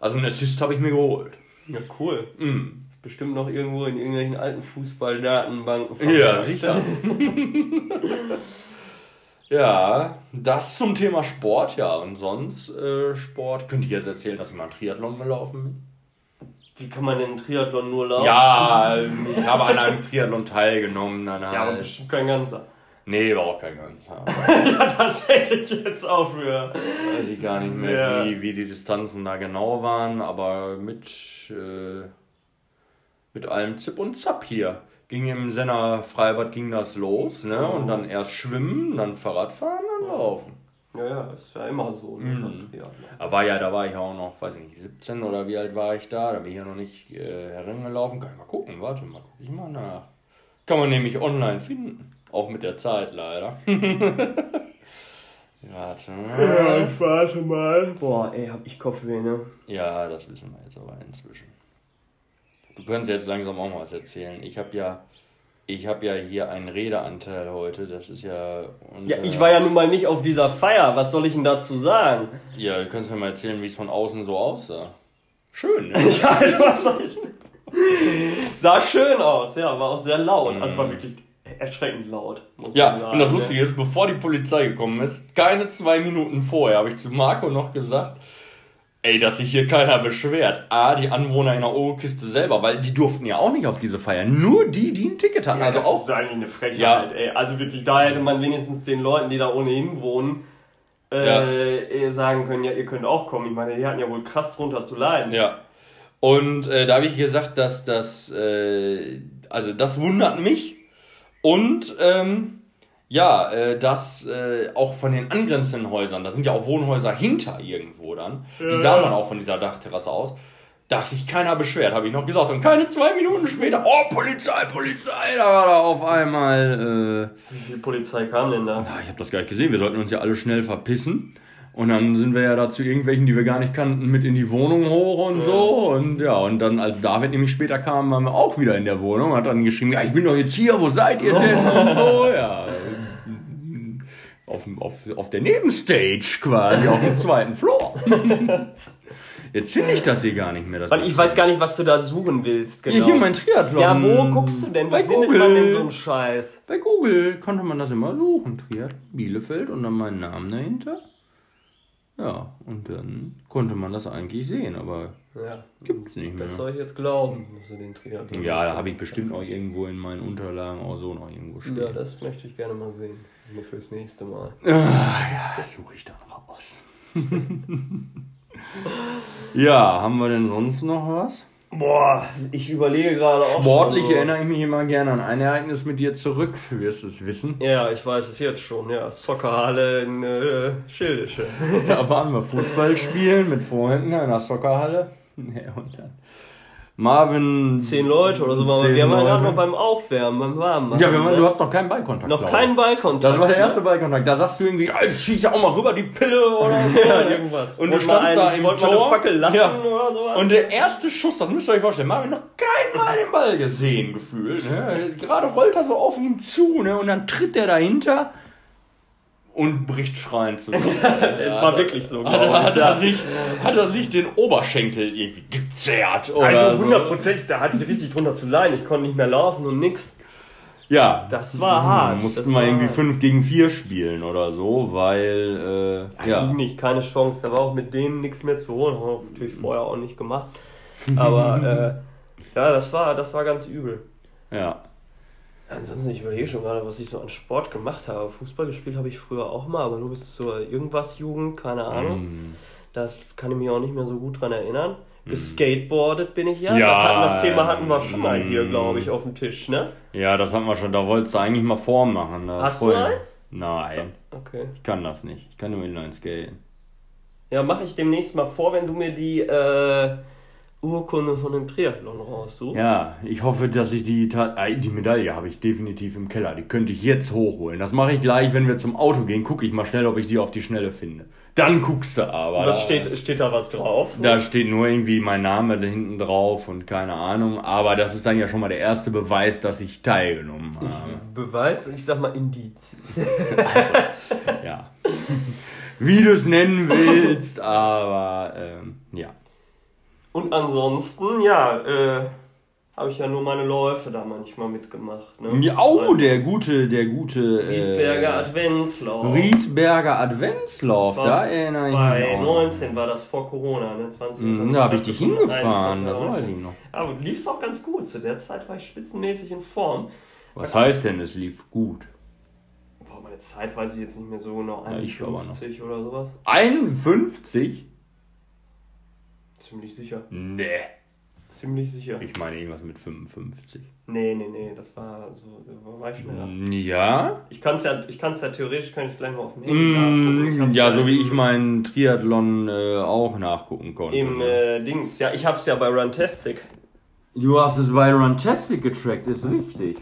Also einen Assist habe ich mir geholt. Ja, cool. Mhm. Bestimmt noch irgendwo in irgendwelchen alten Fußballdatenbanken. Ja, sicher. ja, das zum Thema Sport, ja. Und sonst äh, Sport. Könnte ich jetzt erzählen, dass ich mal einen Triathlon gelaufen bin? Wie kann man denn einen Triathlon nur laufen? Ja, ich habe an einem Triathlon teilgenommen. Dann Ja, aber halt. bestimmt kein ganzer. Nee, war auch kein ganzer. ja, das hätte ich jetzt auch für. Weiß ich gar nicht mehr, wie, wie die Distanzen da genau waren, aber mit, äh, mit allem Zip und Zap hier. Ging im Senner Freibad ging das los, ne? Und dann erst schwimmen, dann Fahrradfahren, dann laufen. Ja, ja, ist ja immer so. Ne? Mhm. Da war ja, da war ich auch noch, weiß ich nicht, 17 oder wie alt war ich da? Da bin ich ja noch nicht äh, herangelaufen. Kann ich mal gucken, warte mal, gucke ich mal nach. Kann man nämlich online finden. Auch mit der Zeit leider. warte mal. ich warte mal. Boah, ey, hab ich Kopfweh, ne? Ja, das wissen wir jetzt aber inzwischen. Du kannst jetzt langsam auch mal was erzählen. Ich habe ja, ich habe ja hier einen Redeanteil heute. Das ist ja. Ja, ich war ja nun mal nicht auf dieser Feier. Was soll ich denn dazu sagen? Ja, du kannst ja mal erzählen, wie es von außen so aussah. Schön, ne? Ja, also was soll ich. Sah schön aus, ja, war auch sehr laut. Also war wirklich erschreckend laut. Ja, sagen, und das ne? Lustige ist, bevor die Polizei gekommen ist, keine zwei Minuten vorher, habe ich zu Marco noch gesagt, ey, dass sich hier keiner beschwert. A, die Anwohner in der Oberkiste selber, weil die durften ja auch nicht auf diese Feier. Nur die, die ein Ticket hatten. Ja, also das auch ist eigentlich eine Frechheit, Ja. ey. Also wirklich, da hätte man wenigstens den Leuten, die da ohnehin wohnen, äh, sagen können, ja, ihr könnt auch kommen. Ich meine, die hatten ja wohl krass drunter zu leiden. Ja. Und äh, da habe ich gesagt, dass das, äh, also das wundert mich. Und ähm, ja, äh, dass äh, auch von den angrenzenden Häusern, da sind ja auch Wohnhäuser hinter irgendwo dann, die sah man auch von dieser Dachterrasse aus, dass sich keiner beschwert, habe ich noch gesagt. Und keine zwei Minuten später, oh, Polizei, Polizei, da war da auf einmal... Äh, Wie viel Polizei kam denn da? Ah, ich habe das gar nicht gesehen. Wir sollten uns ja alle schnell verpissen. Und dann sind wir ja da zu irgendwelchen, die wir gar nicht kannten, mit in die Wohnung hoch und so. Und ja, und dann, als David nämlich später kam, waren wir auch wieder in der Wohnung. Hat dann geschrieben, ja, ich bin doch jetzt hier, wo seid ihr denn? Und so, ja. Auf, auf, auf der Nebenstage quasi, auf dem zweiten Floor. Jetzt finde ich das hier gar nicht mehr. Das Weil ich weiß gar nicht, was du da suchen willst, genau. Hier, hier mein Triathlon. ja, wo guckst du denn? Wo Bei findet Google. man denn so einen Scheiß? Bei Google konnte man das immer suchen. Triathlon Bielefeld und dann meinen Namen dahinter. Ja, und dann konnte man das eigentlich sehen, aber Ja, gibt's nicht mehr. das soll ich jetzt glauben, dass du den Triathlon Ja, da habe ich bestimmt auch irgendwo in meinen Unterlagen auch so noch irgendwo stehen. Ja, das möchte ich gerne mal sehen. Nur fürs nächste Mal. Ah, ja, das suche ich dann raus. ja, haben wir denn sonst noch was? Boah, ich überlege gerade auch. Sportlich schon erinnere ich mich immer gerne an ein Ereignis mit dir zurück. Du wirst es wissen. Ja, ich weiß es jetzt schon. Ja, Soccerhalle in äh, Schildische. Da waren wir Fußball spielen mit Freunden in einer Soccerhalle. Ja, und dann Marvin. Zehn Leute oder so waren wir. Waren gerade noch beim Aufwärmen, beim Warmmachen. Ja, wir waren, ne? du hast noch keinen Ballkontakt. noch keinen ich. Ballkontakt. Das war der erste? Ballkontakt. Da sagst du irgendwie, Alter, schieß ja auch mal rüber die Pille oder so. Ja, irgendwas. Und du Wollt standst mal da einen- im Tor. Fackel lassen Ja. oder sowas? Und der erste Schuss, das müsst ihr euch vorstellen, Marvin noch kein Mal den Ball gesehen, gefühlt. Ne? Gerade rollt er so auf ihn zu, ne? Und dann tritt der dahinter und bricht schreiend zusammen. es war wirklich so. Hat, er- hat, er sich, hat er sich den Oberschenkel irgendwie gezerrt oder Also so. hundertprozentig, da hatte ich richtig drunter zu leiden. Ich konnte nicht mehr laufen und nix. Ja, Das war hart. mussten das wir irgendwie hart. 5 gegen 4 spielen oder so, weil, äh, Ja. ja. Ging nicht, keine Chance. Da war auch mit denen nichts mehr zu holen. Haben wir natürlich vorher auch nicht gemacht. Aber äh, ja, das war, das war ganz übel. Ja. Ansonsten, ich überlege schon gerade, was ich so an Sport gemacht habe. Fußball gespielt habe ich früher auch mal, aber nur bis zur irgendwas Jugend, keine Ahnung. Mm. Das kann ich mich auch nicht mehr so gut dran erinnern. Geskateboardet bin ich ja. Mhm. Ja, das, hatten, das Thema hatten wir schon mal hier, mm. glaube ich, auf dem Tisch, ne? Ja, das haben wir schon. Da wolltest du eigentlich mal Form machen. Da Hast du vorher- eins? Nein, Okay. ich kann das nicht. Ich kann nur Inline skaten. Ja, mache ich demnächst mal vor, wenn du mir die äh, Urkunde von dem Triathlon raussuchst. Ja, ich hoffe, dass ich die, äh, die Medaille habe ich definitiv im Keller. Die könnte ich jetzt hochholen. Das mache ich gleich, wenn wir zum Auto gehen. Gucke ich mal schnell, ob ich die auf die Schnelle finde. Dann guckst du aber. Was steht, steht da was drauf? Da steht nur irgendwie mein Name da hinten drauf und keine Ahnung. Aber das ist dann ja schon mal der erste Beweis, dass ich teilgenommen habe. Beweis, ich sag mal Indiz. Ja. Wie du es nennen willst, aber ähm, ja. Und ansonsten, ja, äh, habe ich ja nur meine Läufe da manchmal mitgemacht. Ne? ja. Oh, der gute, der gute. Riedberger Äh, Adventslauf. Riedberger Adventslauf, da erinnere ich mich. auch. 2019 war das vor Corona, ne? 20, Mhm, Da habe ich dich hingefahren, das 21. weiß ich noch. Aber du liefst auch ganz gut. Zu der Zeit war ich spitzenmäßig in Form. Was heißt denn, es lief gut? Boah, meine Zeit weiß ich jetzt nicht mehr so genau. Ja, ich aber noch. 51 oder sowas. 51? Ziemlich sicher. Nee. Ziemlich sicher. Ich meine irgendwas mit 55. Nee, nee, nee, das war so, da war ich schneller. Ja? Ich kann es ja, ich kann's ja theoretisch, kann ich gleich mal auf dem Handy Mm, hab's ja, so wie ich meinen Triathlon äh, auch nachgucken konnte. Im äh, Dings, ja, ich hab's ja bei Runtastic. du hast es bei Runtastic getrackt, ist richtig.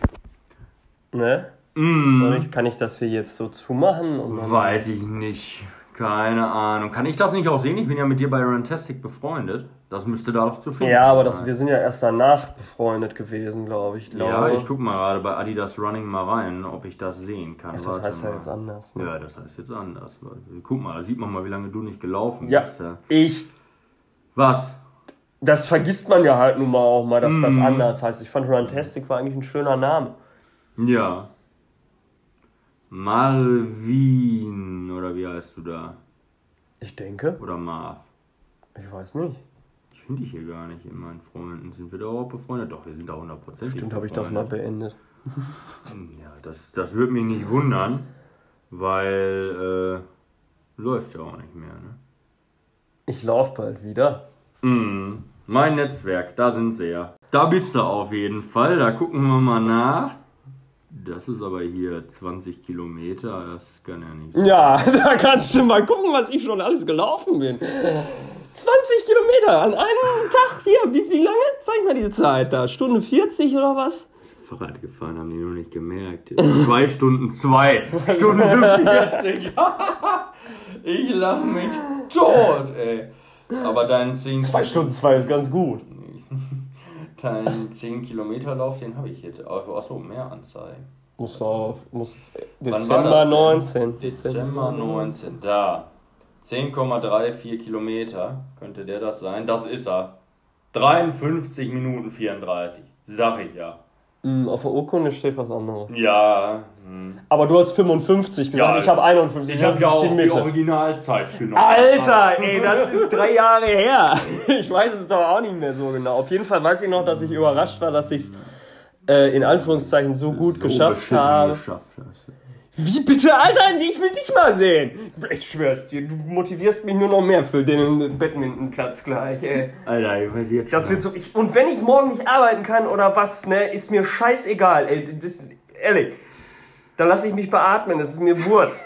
Ne? Mm, Soll ich, kann ich das hier jetzt so zumachen? Weiß ich nicht. Keine Ahnung. Kann ich das nicht auch sehen? Ich bin ja mit dir bei Runtastic befreundet. Das müsste da doch zu finden Ja, aber das, sein. wir sind ja erst danach befreundet gewesen, glaube ich. Glaube. Ja, ich guck mal gerade bei Adidas Running mal rein, ob ich das sehen kann. Das Warte heißt ja mal. jetzt anders. Ne? Ja, das heißt jetzt anders. Guck mal, da sieht man mal, wie lange du nicht gelaufen Ja, bist. ja. ich. Was? Das vergisst man ja halt nun mal auch mal, dass das Mhm. anders heißt. Ich fand Runtastic war eigentlich ein schöner Name. Ja. Marvin, oder wie heißt du da? Ich denke. Oder Marv? Ich weiß nicht. Ich finde dich hier gar nicht in meinen Freunden. Sind wir da überhaupt befreundet? Doch, wir sind da hundertprozentig Stimmt, habe ich das mal beendet. Ja, das, das würde mich nicht wundern, weil äh, läuft ja auch nicht mehr, ne? Ich lauf bald wieder. Mm, mein Netzwerk, da sind sie ja. Da bist du auf jeden Fall, da gucken wir mal nach. Das ist aber hier 20 Kilometer, das kann ja nicht sein. Ja, da kannst du mal gucken, was ich schon alles gelaufen bin. 20 Kilometer an einem Tag hier. Wie, wie lange? Zeig mal die Zeit da. Stunde 40 oder was? Fahrrad gefahren, haben die noch nicht gemerkt. Zwei Stunden zwei. Stunde 40. ich lache mich tot, ey. Aber deinen 10, Stunden 2 ist ganz gut. Deinen 10 Kilometer Lauf, den habe ich jetzt. Achso, mehr anzeigen. Muss auf. Muss Dezember das denn? 19. Dezember 19. Da. 10,34 Kilometer könnte der das sein. Das ist er. 53 Minuten 34. Sag ich ja. Hm, auf der Urkunde steht was anderes. Ja. Hm. Aber du hast 55 gesagt, Ja, ich habe 51. Ich habe ja auch die Mitte. Originalzeit genommen. Alter, ey, das ist drei Jahre her. Ich weiß es doch auch nicht mehr so genau. Auf jeden Fall weiß ich noch, dass ich überrascht war, dass ich es äh, in Anführungszeichen so gut So geschafft habe. Geschafft. Wie bitte, Alter? Ich will dich mal sehen. Ich schwör's dir, du motivierst mich nur noch mehr für den Badmintonplatz gleich, ey. Alter, ich weiß jetzt Das wird so. Ich, und wenn ich morgen nicht arbeiten kann oder was, ne, ist mir scheißegal, ey. Das, ehrlich. Dann lasse ich mich beatmen, das ist mir Wurst.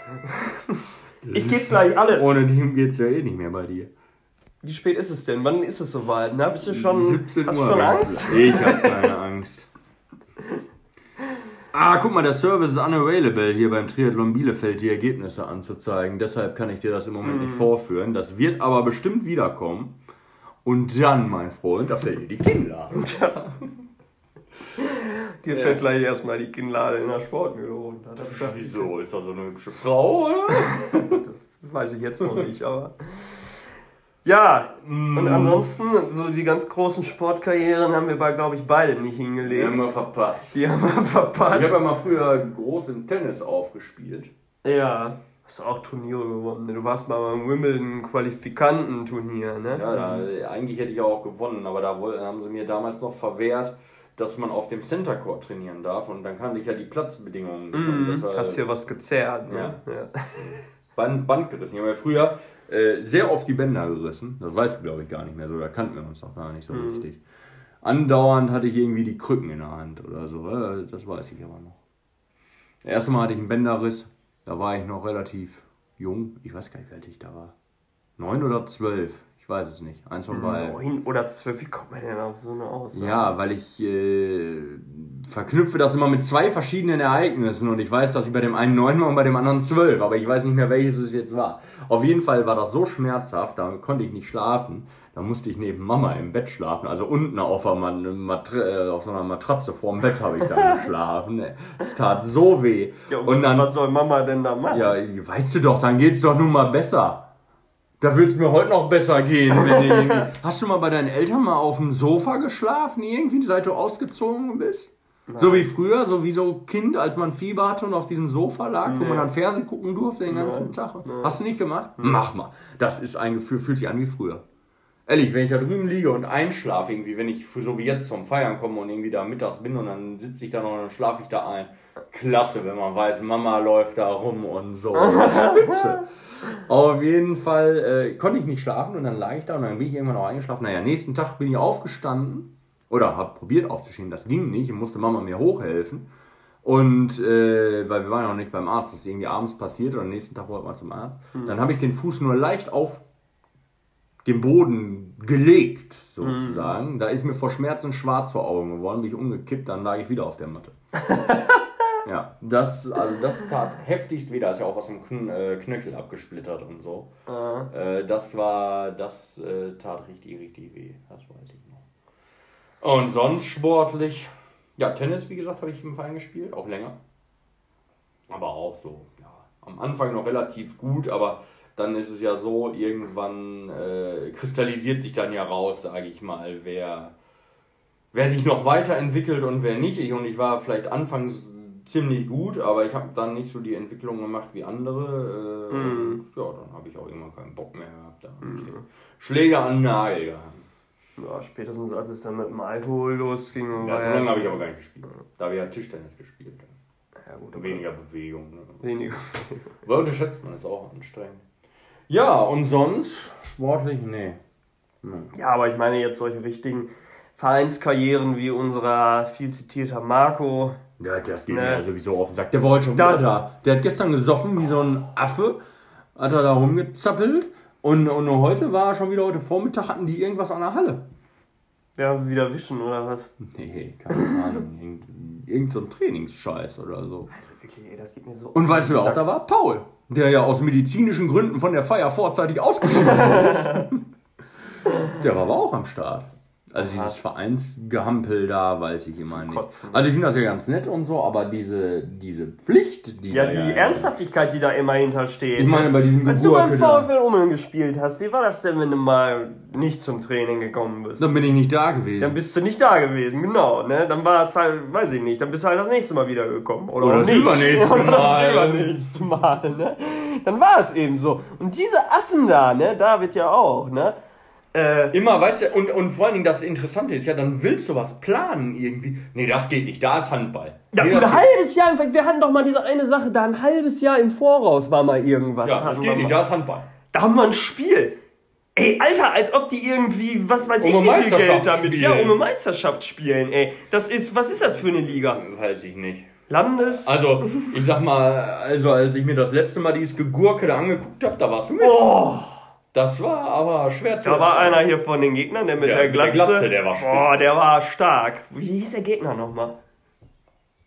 Ich gebe gleich alles. Ohne dem geht's ja eh nicht mehr bei dir. Wie spät ist es denn? Wann ist es soweit? Na, bist du schon. 17 hast Uhr. du schon Angst? Ich hab keine Angst. Ah, guck mal, der Service ist unavailable, hier beim Triathlon Bielefeld die Ergebnisse anzuzeigen. Deshalb kann ich dir das im Moment Mhm. nicht vorführen. Das wird aber bestimmt wiederkommen. Und dann, mein Freund, da fällt dir die Kinnlade. Dir fällt gleich erstmal die Kinnlade in der Sportmühle runter. Wieso? Ist da so eine hübsche Frau, oder? das weiß ich jetzt noch nicht, aber. Ja, und ansonsten, so die ganz großen Sportkarrieren haben wir bei, glaube ich, beide nicht Die hingelegt. haben wir verpasst. Die haben wir verpasst. Ich habe ja mal früher groß im Tennis aufgespielt. Ja. Hast du auch Turniere gewonnen? ne? Du warst mal beim Wimbledon Qualifikantenturnier, ne? Ja, da, eigentlich hätte ich auch gewonnen, aber da haben sie mir damals noch verwehrt, dass man auf dem Center Court trainieren darf und dann kannte ich ja die Platzbedingungen. Mhm. deshalb- Hast hier was gezerrt, ne? Ja. ja. Band, Band gerissen. Ich habe ja früher Äh, sehr oft die Bänder gerissen. Das weißt du, glaube ich, gar nicht mehr so. Da kannten wir uns noch gar nicht so Mhm. richtig. Andauernd hatte ich irgendwie die Krücken in der Hand oder so. Äh, das weiß ich aber noch. Das erste Mal hatte ich einen Bänderriss. Da war ich noch relativ jung. Ich weiß gar nicht, wie alt ich da war. Neun oder zwölf. Ich weiß es nicht. Eins von beiden. Neun oder zwölf, wie kommt man denn auf so eine Aussage? Ja, weil ich äh, verknüpfe das immer mit zwei verschiedenen Ereignissen und ich weiß, dass ich bei dem einen neun war und bei dem anderen zwölf, aber ich weiß nicht mehr, welches es jetzt war. Auf jeden Fall war das so schmerzhaft, da konnte ich nicht schlafen. Da musste ich neben Mama im Bett schlafen, also unten auf, einer äh, auf so einer Matratze vorm Bett habe ich dann geschlafen. Es tat so weh. Ja, und dann, was soll Mama denn da machen? ja, weißt du doch, dann geht's doch nun mal besser. Da wird's mir heute noch besser gehen. Wenn du irgendwie... Hast du mal bei deinen Eltern mal auf dem Sofa geschlafen, irgendwie, seit du ausgezogen bist? So wie früher, so wie so Kind, als man Fieber hatte und auf diesem Sofa lag, wo Nee. man dann Fernsehen gucken durfte den ganzen Nein. Tag. Hast du nicht gemacht? Mach mal. Das ist ein Gefühl, fühlt sich an wie früher. Ehrlich, wenn ich da drüben liege und einschlafe, irgendwie, wenn ich so wie jetzt vom Feiern komme und irgendwie da mittags bin und dann sitze ich da noch und dann schlafe ich da ein. Klasse, wenn man weiß, Mama läuft da rum und so. Auf jeden Fall äh, konnte ich nicht schlafen und dann lag ich da und dann bin ich irgendwann auch eingeschlafen. Naja, nächsten Tag bin ich aufgestanden oder habe probiert aufzustehen. Das ging nicht. Musste Mama mir hochhelfen. Und äh, weil wir waren noch nicht beim Arzt, das ist irgendwie abends passiert oder am nächsten Tag wollten wir zum Arzt. Dann habe ich den Fuß nur leicht auf den Boden gelegt, sozusagen. Da ist mir vor Schmerzen schwarz vor Augen geworden, bin ich umgekippt, dann lag ich wieder auf der Matte. ja, das, also das tat heftigst weh, da ist ja auch was vom Kn äh, Knöchel abgesplittert und so. Ah. Äh, das war, das äh, tat richtig, richtig weh, das weiß ich noch. Und sonst sportlich, ja, Tennis, wie gesagt, habe ich im Verein gespielt, auch länger. Aber auch so, ja, am Anfang noch relativ gut, aber dann ist es ja so, irgendwann äh, kristallisiert sich dann ja raus, sage ich mal, wer, wer sich noch weiterentwickelt und wer nicht. Ich, und ich war vielleicht anfangs ziemlich gut, aber ich habe dann nicht so die Entwicklung gemacht wie andere. Äh, Mhm. und ja, dann habe ich auch irgendwann keinen Bock mehr gehabt. Da ich Schläge an Nagel gehabt. Ja, spätestens als es dann mit dem Alkohol losging. Ja, so lange habe ich aber gar nicht gespielt. Da habe ich ja Tischtennis gespielt. Ja, gut, Weniger Bewegung. Ne? Weniger. Aber unterschätzt man, ist auch anstrengend. Ja, und sonst sportlich, nee. Ja, aber ich meine jetzt solche richtigen Vereinskarrieren wie unserer viel zitierter Marco. Ja, das geht Nee. mir ja sowieso auf den Sack. Der war heute schon Das- wieder da. Der hat gestern gesoffen wie so ein Affe. Hat er da rumgezappelt. Und, und heute war er schon wieder, heute Vormittag hatten die irgendwas an der Halle. Ja, wieder wischen oder was? Nee, keine Ahnung. Irgend, irgend so ein Trainingsscheiß oder so. Also wirklich, ey, das geht mir so. Und weißt du, wer auch da war? Paul. Der ja aus medizinischen Gründen von der Feier vorzeitig ausgeschieden ist. der war aber auch am Start. Also Aha. dieses Vereinsgehampel da, weiß ich immer nicht. Kotzen. Also ich finde das ja ganz nett und so, aber diese, diese Pflicht, die Ja, die Ernsthaftigkeit, die da immer hintersteht. Ich meine, bei diesem Als du beim VfL Ummeln gespielt hast, wie war das denn, wenn du mal nicht zum Training gekommen bist? dann bin ich nicht da gewesen. Dann bist du nicht da gewesen, genau, ne? Dann war es halt, weiß ich nicht, dann bist du halt das nächste Mal wieder gekommen. Oder, Oder das nicht. übernächste Oder Mal. das übernächste Mal, ne? Dann war es eben so. Und diese Affen da, ne? David ja auch, ne? Äh, Immer, weißt du, und, und vor allen Dingen das Interessante ist ja, dann willst du was planen irgendwie. Nee, das geht nicht, da ist Handball. ja, nee, ein geht- halbes Jahr, wir hatten doch mal diese eine Sache, da ein halbes Jahr im Voraus war mal irgendwas. ja, das geht nicht, da ist Handball. Da haben wir ein Spiel. Ey, Alter, als ob die irgendwie, was weiß ich, Um eine wie viel Geld Meisterschaft damit, spielen. ja, um eine Meisterschaft spielen, ey. Das ist, was ist das für eine Liga? Weiß ich nicht. Landes... Also, ich sag mal, also als ich mir das letzte Mal dieses Gegurke da angeguckt habe, da warst du mit. Oh, Das war aber schwer zu da war einer hier von den Gegnern, der mit Ja, der mit der Glatze. Glatze, der war. Boah, der war stark. Wie hieß der Gegner nochmal?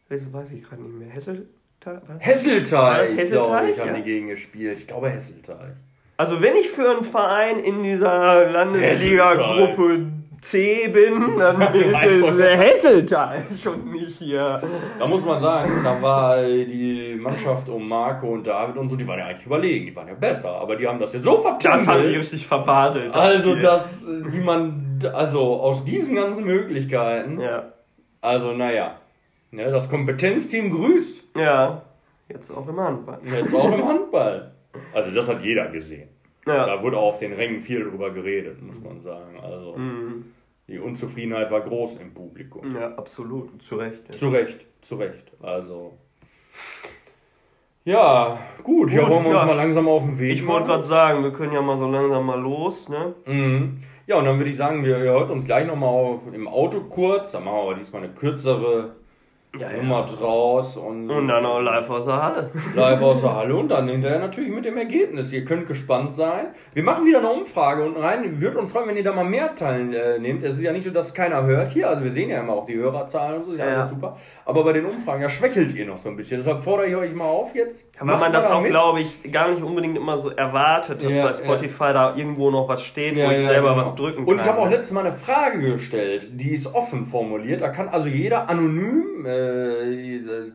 Das weiß ich gerade nicht mehr. Hesseltal? Was? Hesseltal, ich glaube, ich habe Ja. die gegen gespielt. Ich glaube Hesseltal. Also wenn ich für einen Verein in dieser Landesliga-Gruppe C bin, dann ist es Hesseltal und nicht hier. Da muss man sagen, da war die Mannschaft um Marco und David und so, die waren ja eigentlich überlegen, die waren ja besser, aber die haben das ja so vertümmelt. Das haben die richtig verbaselt. das Also Spiel. das, wie man, also aus diesen ganzen Möglichkeiten, Ja. also naja, ne, das Kompetenzteam grüßt. Ja. Jetzt auch im Handball. Jetzt auch im Handball. Also das hat jeder gesehen. Ja. Da wurde auch auf den Rängen viel drüber geredet, muss man sagen. Also Mhm. Die Unzufriedenheit war groß im Publikum. Ja, absolut. Zu Recht. Ja. Zu Recht, zu Recht. Also. Ja, gut, ja, Gut, wollen wir uns ja. mal langsam auf den Weg Ich wollte gerade sagen, wir können ja mal so langsam mal los, ne? Mhm. Ja, und dann würde ich sagen, wir hört uns gleich nochmal im Auto kurz. Dann machen wir aber diesmal eine kürzere Ja, Nummer draus. Und, Und dann auch live aus der Halle. live aus der Halle und dann hinterher natürlich mit dem Ergebnis. Ihr könnt gespannt sein. Wir machen wieder eine Umfrage unten rein. Würde uns freuen, wenn ihr da mal mehr teilnehmt. Es ist ja nicht so, dass keiner hört hier. Also wir sehen ja immer auch die Hörerzahlen und so. Ist ja, Ja. alles super. Aber bei den Umfragen, ja, schwächelt ihr noch so ein bisschen. Deshalb fordere ich euch mal auf jetzt. Weil Macht man das da auch, glaube ich, gar nicht unbedingt immer so erwartet, dass Ja, bei Spotify da irgendwo noch was steht, wo Ja, ich ja, selber genau. was drücken kann. Und ich habe auch ne? letztes Mal eine Frage gestellt, die ist offen formuliert. Da kann also jeder anonym, äh,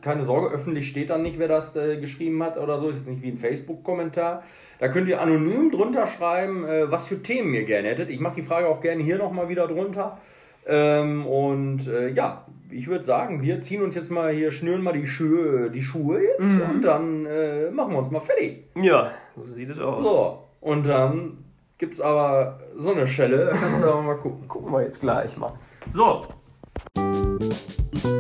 keine Sorge, öffentlich steht dann nicht, wer das äh, geschrieben hat oder so. Ist jetzt nicht wie ein Facebook-Kommentar. Da könnt ihr anonym drunter schreiben, äh, was für Themen ihr gerne hättet. Ich mache die Frage auch gerne hier nochmal wieder drunter. Ähm, und äh, ja, ich würde sagen, wir ziehen uns jetzt mal hier, schnüren mal die Schuhe, die Schuhe jetzt Mhm. und dann äh, machen wir uns mal fertig. Ja, so sieht es aus. So, und dann gibt's aber so eine Schelle, da kannst du aber mal gucken. Gucken wir jetzt gleich mal. So. So.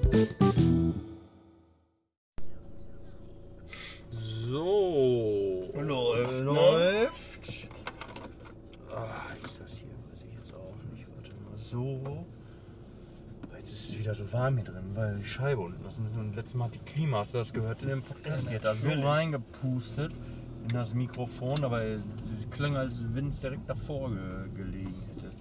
Läuft, ne? Läuft. Ah, ist das hier? Weiß ich jetzt auch nicht. Warte mal. So. Jetzt ist es wieder so warm hier drin, weil die Scheibe unten ist. Und letztes Mal hat die Klima, hast du das gehört in dem Podcast? Die hat da so reingepustet in das Mikrofon, aber die klang, als wenn es direkt davor ge gelegen hätte.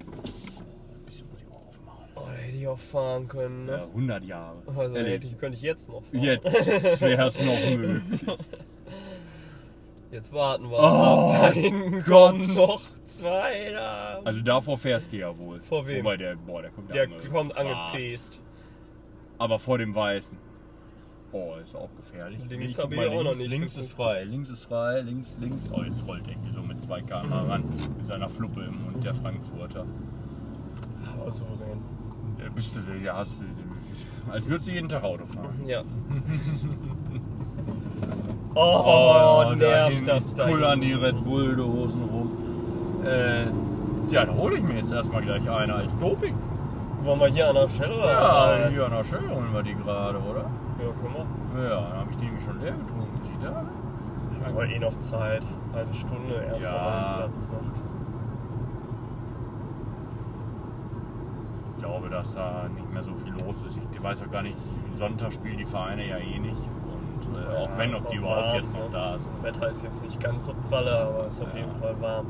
Ein bisschen muss ich auch aufmachen. Oh, da hätte ich auch fahren können, Ja, ne? 100 Jahre. Also hätte ich, könnte ich jetzt noch fahren. Jetzt wäre es noch möglich. Jetzt warten wir. Oh. Da hinten kommen noch zwei da. Also davor fährst du ja wohl. Vor wem? Wobei der, boah, der kommt ja Der ange- kommt angepäst. Aber vor dem Weißen. Oh, ist auch gefährlich. Links ich mal, links, Links ist frei, links ist frei, links, links. Oh, jetzt rollt er irgendwie so mit 2 km ran. Mit seiner Fluppe im Mund, der Frankfurter. Aber souverän. Bist du, ja, als würdest du jeden Tag Auto fahren. Ja. Oh, da nervt hinten das da. Pullern die Red Bull-Dosen rum. Äh, ja, da hole ich mir jetzt erstmal gleich eine als Doping. Wollen wir hier an der oder? Ja, hier an der Schelle holen wir die gerade, oder? Ja, guck mal. Ja, dann habe ich die nämlich schon leer getrunken. Sieht da? Aber eh noch Zeit. Halbe Stunde erst Ja. am Platz noch. Glaube, dass da nicht mehr so viel los ist. Ich weiß auch gar nicht, Sonntag spielen die Vereine ja eh nicht. Und äh, auch Ja, wenn, ist ob die auch überhaupt warm, jetzt noch ne? da sind. Das Wetter ist jetzt nicht ganz so pralle, aber ist auf jeden Fall warm.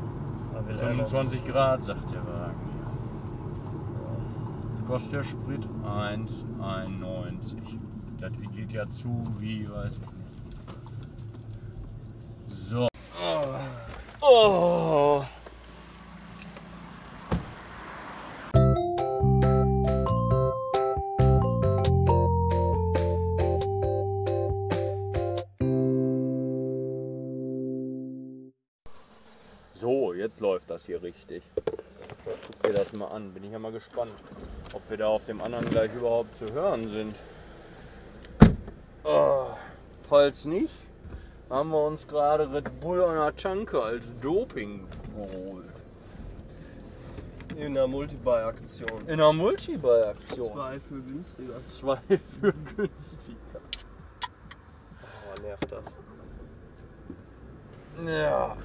Man will einfach- 25 Grad, sagt der Wagen. Kostet der Sprit 1,91. Das geht ja zu wie, weiß ich nicht. So. Oh. So, jetzt läuft das hier richtig. Guck dir das mal an. Bin ich ja mal gespannt, ob wir da auf dem anderen gleich überhaupt zu hören sind. Ah, falls nicht, haben wir uns gerade Red Bull an der Tanke als Doping geholt. In der Multibuy-Aktion. In einer Multibuy-Aktion. Zwei für günstiger. Zwei für günstiger. Oh, nervt das. Ja.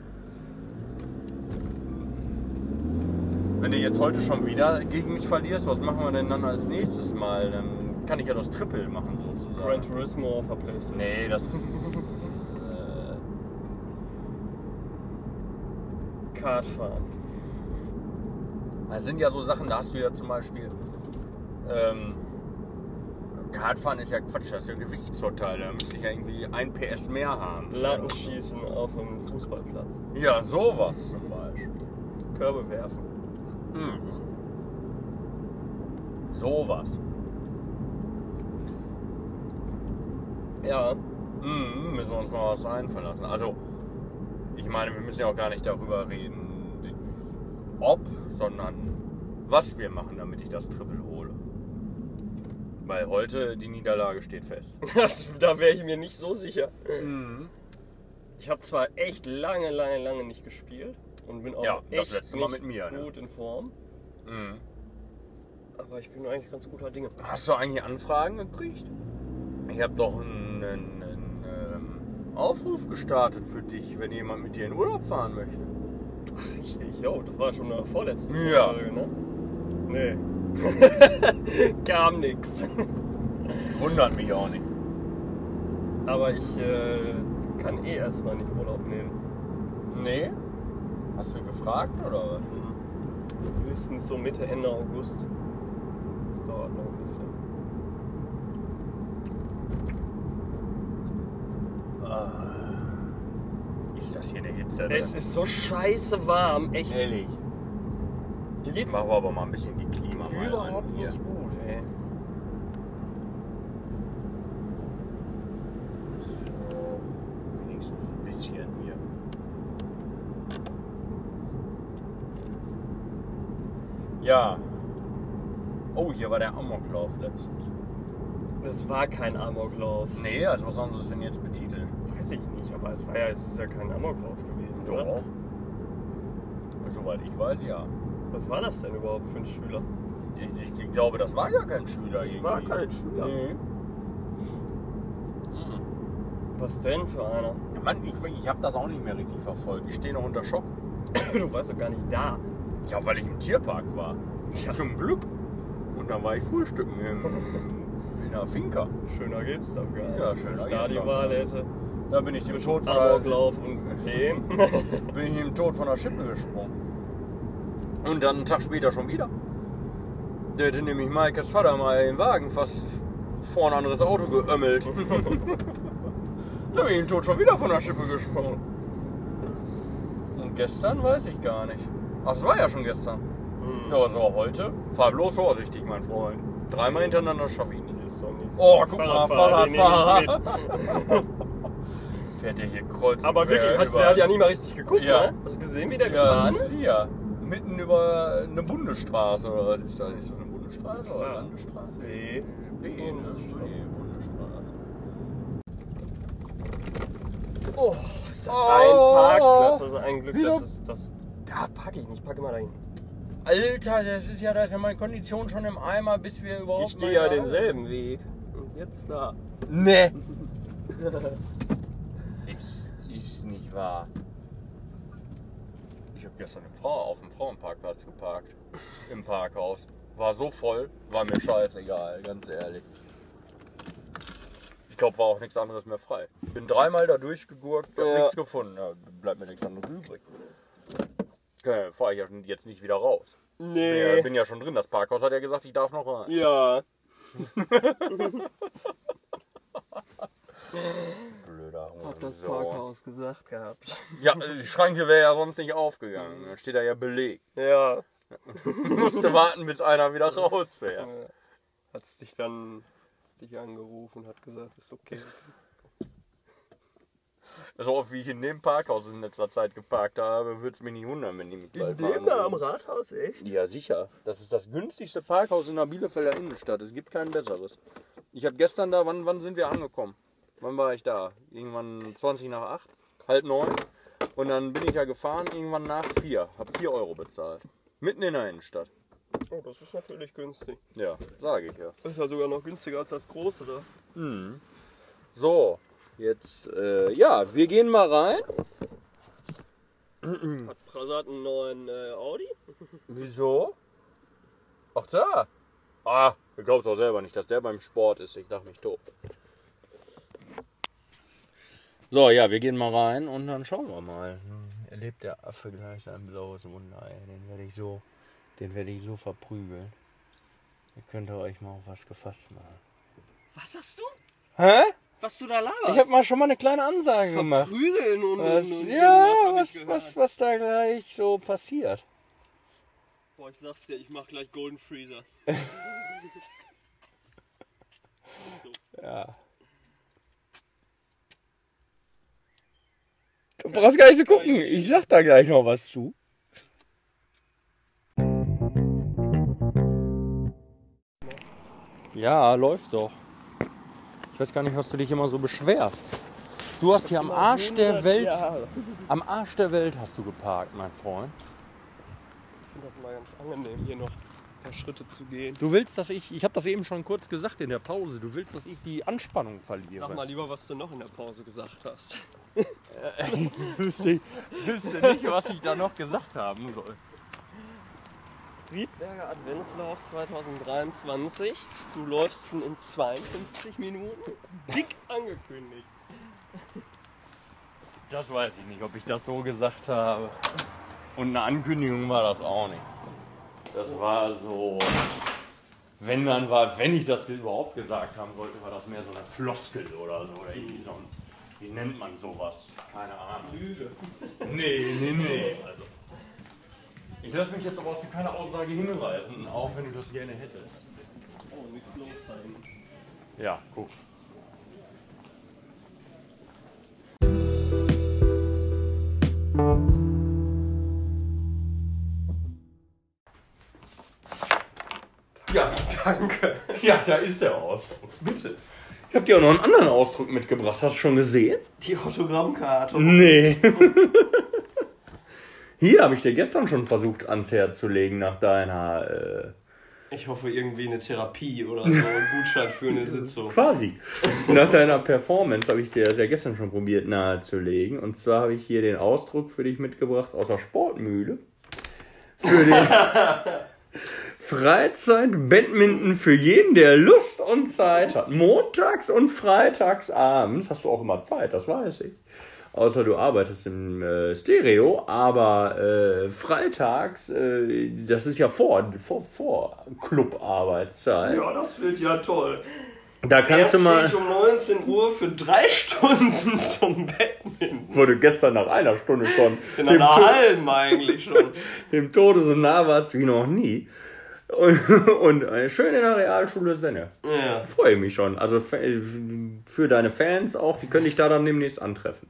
Wenn du jetzt heute schon wieder gegen mich verlierst, was machen wir denn dann als nächstes Mal? Dann kann ich ja das Triple machen sozusagen. Gran Turismo auf der Playstation. Nee, das ist. äh, Kartfahren. das sind ja so Sachen, da hast du ja zum Beispiel. Ähm, Kartfahren ist ja Quatsch, das ist ja Gewichtsvorteile. Da müsste ich ja irgendwie ein PS mehr haben. Lattenschießen auf dem Fußballplatz. Ja, sowas zum Beispiel. Körbe werfen. Mhm. Sowas. Ja. Mhm, müssen wir uns mal was einfallen lassen. Also, ich meine, wir müssen ja auch gar nicht darüber reden, ob, sondern was wir machen, damit ich das Triple hole. Weil heute die Niederlage steht fest. Das, da wäre ich mir nicht so sicher. Ich habe zwar echt lange, lange, lange nicht gespielt und bin auch Ja, das letzte Mal mit mir, ne? gut in Form, Mhm. aber ich bin eigentlich ganz guter Dinge. Hast du eigentlich Anfragen gekriegt? Ich habe doch einen, einen, einen ähm, Aufruf gestartet für dich, wenn jemand mit dir in Urlaub fahren möchte. Ach, richtig, jo, das war schon der vorletzten Ja. Folge, ne? Nee. Kam nix. Wundert mich auch nicht. Aber ich äh, kann eh erstmal nicht Urlaub nehmen. Nee? Hast du gefragt oder was? Höchstens so Mitte, Ende August. Das dauert noch ein bisschen. Ist das hier eine Hitze? Es ist so scheiße warm, echt. ehrlich. Wie Ich geht's? mache aber mal ein bisschen die Klima mal Überhaupt nicht gut, ey. So, wenigstens ein bisschen hier. Ja. Oh, hier war der Amoklauf letztens. Das war kein Amoklauf. Nee, als was sollen sie es denn jetzt betiteln? Weiß ich nicht, aber es war ja, es ist ja kein Amoklauf gewesen, oder? Doch. Soweit ich weiß, ja. Was war das denn überhaupt für ein Schüler? Ich, ich glaube, das war ja kein Schüler. Das war kein Schüler. Nee. Mhm. Was denn für einer? Mann, ich, ich habe das auch nicht mehr richtig verfolgt. Ich stehe noch unter Schock. Du warst doch gar nicht da. Ja, weil ich im Tierpark war. Tja. Zum Glück. Und dann war ich frühstücken im, in der Finca. Schöner geht's doch gar nicht. Ja, schöner ich da die. Wahl hätte. Da bin ich dem Tod von wem? der, bin ich dem Tod von der Schippe gesprungen. Und dann einen Tag später schon wieder. Der hätte nämlich Maikes Vater mal den Wagen fast vor ein anderes Auto geömmelt. da bin ich dem Tod schon wieder von der Schippe gesprungen. Und gestern weiß ich gar nicht. Ach, das war ja schon gestern. Hm, Ja, so heute. Fahr bloß vorsichtig, mein Freund. Dreimal hintereinander schaffe ich nicht. ist doch nicht. Oh, guck mal, Fahrradfahrer, Fahrradfahrer. mit. Fährt der hier kreuz. Aber wirklich, hast, der hat ja nicht mal richtig geguckt, Ja. ne? Hast du gesehen, wie der Ja, gefahren ist? ja. Mitten über eine Bundesstraße oder was ist das? Ist das eine Bundesstraße oder Ja. Landesstraße? Nee. B, ne? Nee, Bundesstraße. Oh, ist das Oh. ein Parkplatz? Also ein Glück, Wieder? dass es das. Da packe ich nicht, packe mal dahin. Alter, das ist ja, da ist ja meine Kondition schon im Eimer, bis wir überhaupt Ich gehe ja da- denselben Weg. Und jetzt da. Nee. ist, ist nicht wahr. Ich habe gestern im Frau auf dem Frauenparkplatz geparkt. Im Parkhaus. War so voll, war mir scheißegal, ganz ehrlich. Ich glaube, war auch nichts anderes mehr frei. Bin dreimal da durchgegurkt, hab Ja. nichts gefunden. Ja, bleibt mir nichts anderes übrig. Okay, Fahre ich ja schon jetzt nicht wieder raus. Bin ja, Nee. bin ja schon drin. Das Parkhaus hat ja gesagt, ich darf noch rein. Ja. Blöder Hab das Hurensohn. Parkhaus gesagt gehabt. Ja, die Schranke wäre ja sonst nicht aufgegangen. Da steht da ja Beleg. Ja. Musste warten, bis einer wieder raus wäre. Hat's dich dann hat's dich angerufen, hat gesagt, ist okay. So oft wie ich in dem Parkhaus in letzter Zeit geparkt habe, würde es mich nicht wundern, wenn die mich bald mal anrufen. Rathaus, echt? Ja, sicher. Das ist das günstigste Parkhaus in der Bielefelder Innenstadt. Es gibt kein besseres. Ich habe gestern da, wann, wann sind wir angekommen? Wann war ich da? Irgendwann 20 nach 8, halb 9. Und dann bin ich ja gefahren, irgendwann nach 4. Hab 4 Euro bezahlt. Mitten in der Innenstadt. Oh, das ist natürlich günstig. Ja, sage ich ja. Das ist ja sogar noch günstiger als das große da. So, jetzt, äh, ja, wir gehen mal rein. Hat Prasad einen neuen äh, Audi? Wieso? Ach da. Ah, du glaubst auch selber nicht, dass der beim Sport ist. Ich dachte mich tot. So, ja, wir gehen mal rein und dann schauen wir mal. Erlebt der Affe gleich ein blaues Wunder, ey. Den werde ich so, den werde ich so verprügeln. Ihr könnt euch mal auf was gefasst machen. Was sagst du? Hä? Was du da laberst? Ich habe mal schon mal eine kleine Ansage gemacht. Verprügeln und, Was, und, und ja, was, was, was da gleich so passiert. Boah, ich sag's dir, ich mach gleich Golden Freezer. so. Ja. Du brauchst gar nicht zu gucken. Ich sag da gleich noch was zu. Ja, läuft doch. Ich weiß gar nicht, was du dich immer so beschwerst. Du hast hier am Arsch der Welt, am Arsch der Welt hast du geparkt, mein Freund. Ich finde das mal ganz angenehm hier noch. ein paar Schritte zu gehen. Du willst, dass ich, ich habe das eben schon kurz gesagt in der Pause, du willst, dass ich die Anspannung verliere. Sag mal lieber, was du noch in der Pause gesagt hast. wüsste, wüsste nicht, was ich da noch gesagt haben soll. Friedberger Adventslauf 2023. Du läufst in 52 Minuten. Dick angekündigt. Das weiß ich nicht, ob ich das so gesagt habe. Und eine Ankündigung war das auch nicht. Das war so. Wenn dann war, wenn ich das überhaupt gesagt haben sollte, war das mehr so eine Floskel oder so. Oder irgendwie so ein, wie nennt man sowas? Keine Ahnung. Lüge. Nee, nee, nee. Also, ich lasse mich jetzt aber zu keiner Aussage hinreißen, auch wenn du das gerne hättest. Oh, nichts los sein. Ja, guck. Ja, danke. Ja, da ist der Ausdruck. Bitte. Ich habe dir auch noch einen anderen Ausdruck mitgebracht. Hast du schon gesehen? Die Autogrammkarte. Nee. Hier habe ich dir gestern schon versucht ans Herz zu legen nach deiner äh, Ich hoffe irgendwie eine Therapie oder so. Ein Gutschein für eine Sitzung. Quasi. Nach deiner Performance habe ich dir das ja gestern schon probiert nahezulegen. Und zwar habe ich hier den Ausdruck für dich mitgebracht aus der Sportmühle. Für den Freizeit-Badminton für jeden, der Lust und Zeit hat. Montags und freitags abends hast du auch immer Zeit, das weiß ich. Außer du arbeitest im äh, Stereo, aber äh, freitags, äh, das ist ja vor, vor, vor Club-Arbeitszeit. Ja, das wird ja toll. Da kannst Erst du mal. ich um 19 Uhr für drei Stunden zum Badminton. wurde gestern nach einer Stunde schon In einer halben eigentlich schon. dem Tode so nah warst wie noch nie. Und, und schön in der Realschule Senne. Ja. Freue mich schon. Also für deine Fans auch, die können dich da dann demnächst antreffen.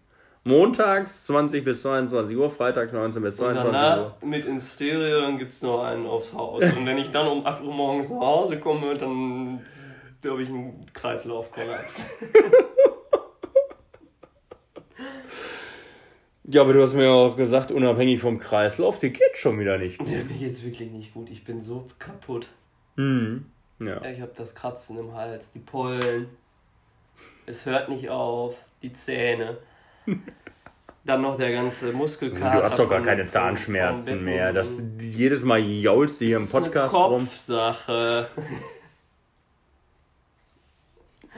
Montags 20 bis 22 Uhr, freitags 19 bis Und 22 danach Uhr. mit ins Stereo, dann gibt's noch einen aufs Haus. Und wenn ich dann um 8 Uhr morgens nach Hause komme, dann habe ich einen Kreislaufkollaps. Ja, aber du hast mir auch gesagt, unabhängig vom Kreislauf, dir geht schon wieder nicht. Ja, mir geht's wirklich nicht gut. Ich bin so kaputt. Hm. Ja. Ja, ich habe das Kratzen im Hals, die Pollen. Es hört nicht auf, die Zähne. Dann noch der ganze Muskelkater. Du hast doch gar keine Zahnschmerzen mehr. Das, jedes Mal jaulst du hier im Podcast eine rum. Kopfsache.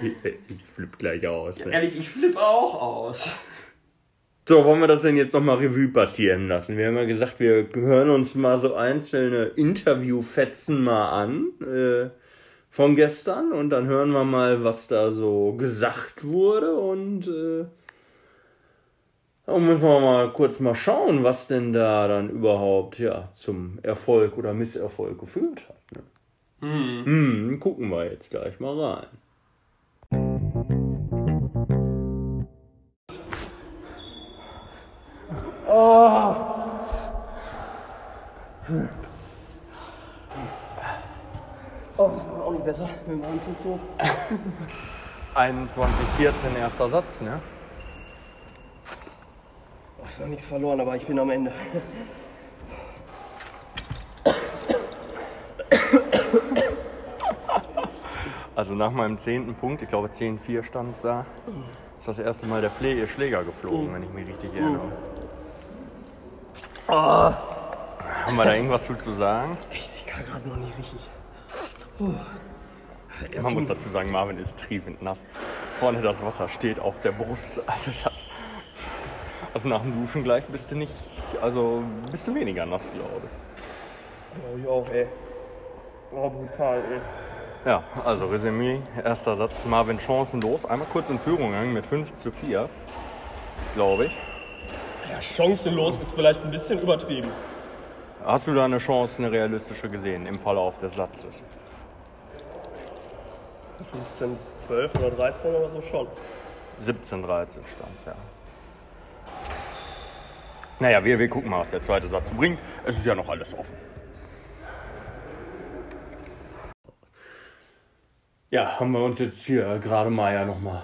Ich, ich flipp gleich aus. ey. Ehrlich, ich flippe auch aus. So, wollen wir das denn jetzt nochmal Revue passieren lassen? Wir haben ja gesagt, wir hören uns mal so einzelne Interviewfetzen mal an äh, von gestern und dann hören wir mal, was da so gesagt wurde und äh, dann müssen wir mal kurz mal schauen, was denn da dann überhaupt ja, zum Erfolg oder Misserfolg geführt hat. Ne? Hm. Hm, gucken wir jetzt gleich mal rein. Oh, auch nicht besser mit dem Handtuch durch. 21, erster Satz, ne? Oh, ist noch nichts verloren, aber ich bin am Ende. Also nach meinem zehnten Punkt, ich glaube 10-4 stand es da, ist das erste Mal der Pfle Schläger geflogen, wenn ich mich richtig erinnere. Haben wir da irgendwas zu, zu sagen? Echt, ich kann gerade noch nicht richtig. Man muss dazu sagen, Marvin ist triefend nass. Vorne das Wasser steht auf der Brust. Also das. Also nach dem Duschen gleich bist du nicht. Also bist du weniger nass, glaube ich. Glaube ich auch, ey. Oh, brutal, ey. Ja, also Resümee, erster Satz, Marvin chancenlos. Einmal kurz in Führung gegangen mit 5 zu 4, glaube ich. Ja, chancenlos ist vielleicht ein bisschen übertrieben. Hast du da eine Chance, eine realistische gesehen im Verlauf des Satzes? 15, 12 oder 13 oder so schon. 17, 13 stand, ja. Naja, wir, wir gucken mal, was der zweite Satz bringt. Es ist ja noch alles offen. Ja, haben wir uns jetzt hier gerade mal ja nochmal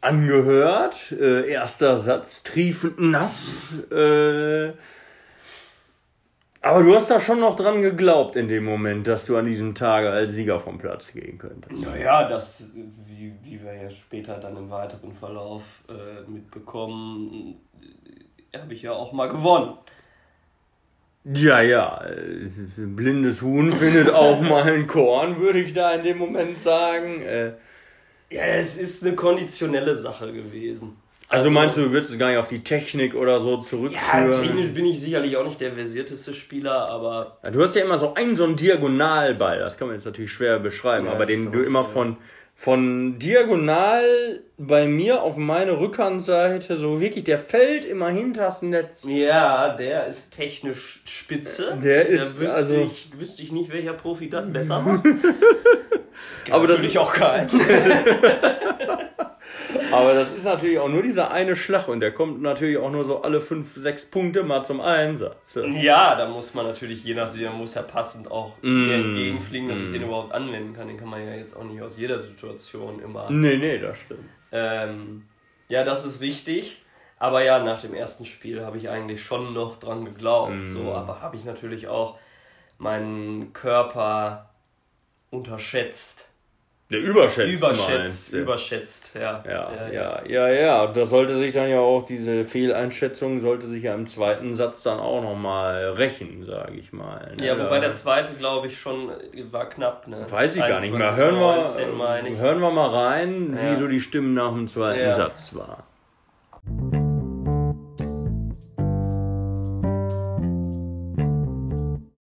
angehört. Äh, erster Satz, triefend nass. Äh, Aber du hast da schon noch dran geglaubt in dem Moment, dass du an diesem Tage als Sieger vom Platz gehen könntest. Naja, das, wie, wie wir ja später dann im weiteren Verlauf äh, mitbekommen, habe ich ja auch mal gewonnen. Ja, ja, äh, blindes Huhn findet auch mal ein Korn, würde ich da in dem Moment sagen. Äh, Ja, es ist eine konditionelle Sache gewesen. Also meinst du, du würdest es gar nicht auf die Technik oder so Ja, zurückführen? technisch bin ich sicherlich auch nicht der versierteste Spieler, aber Ja, du hast ja immer so einen, so einen Diagonalball, das kann man jetzt natürlich schwer beschreiben, Ja, aber den du immer schwer. von, von diagonal bei mir auf meine Rückhandseite, so wirklich, der fällt immer hinters Netz. ja, der ist technisch spitze. Der ist, da wüsste, also- ich, wüsste ich nicht, welcher Profi das besser macht. Aber das- natürlich auch kein. Aber das ist natürlich auch nur dieser eine Schlag und der kommt natürlich auch nur so alle fünf, sechs Punkte mal zum Einsatz. Ja, da muss man natürlich, je nachdem, muss ja passend auch Mm. entgegenfliegen, dass ich den überhaupt anwenden kann. Den kann man ja jetzt auch nicht aus jeder Situation immer. Nee, nee, das stimmt. Ähm, ja, das ist richtig. Aber ja, nach dem ersten Spiel habe ich eigentlich schon noch dran geglaubt. Mm. So, aber habe ich natürlich auch meinen Körper unterschätzt. Der überschätzt. überschätzt, überschätzt, ja. Ja, ja, ja, ja. Und das sollte sich dann ja auch, diese Fehleinschätzung sollte sich ja im zweiten Satz dann auch nochmal rächen, sage ich mal. ne? Ja, wobei der zweite, glaube ich, schon war knapp, ne? Weiß ich gar nicht mehr. 21, Hören 19, meine wir, ich. hören wir mal rein, Ja. wie so die Stimmen nach dem zweiten Ja. Satz war.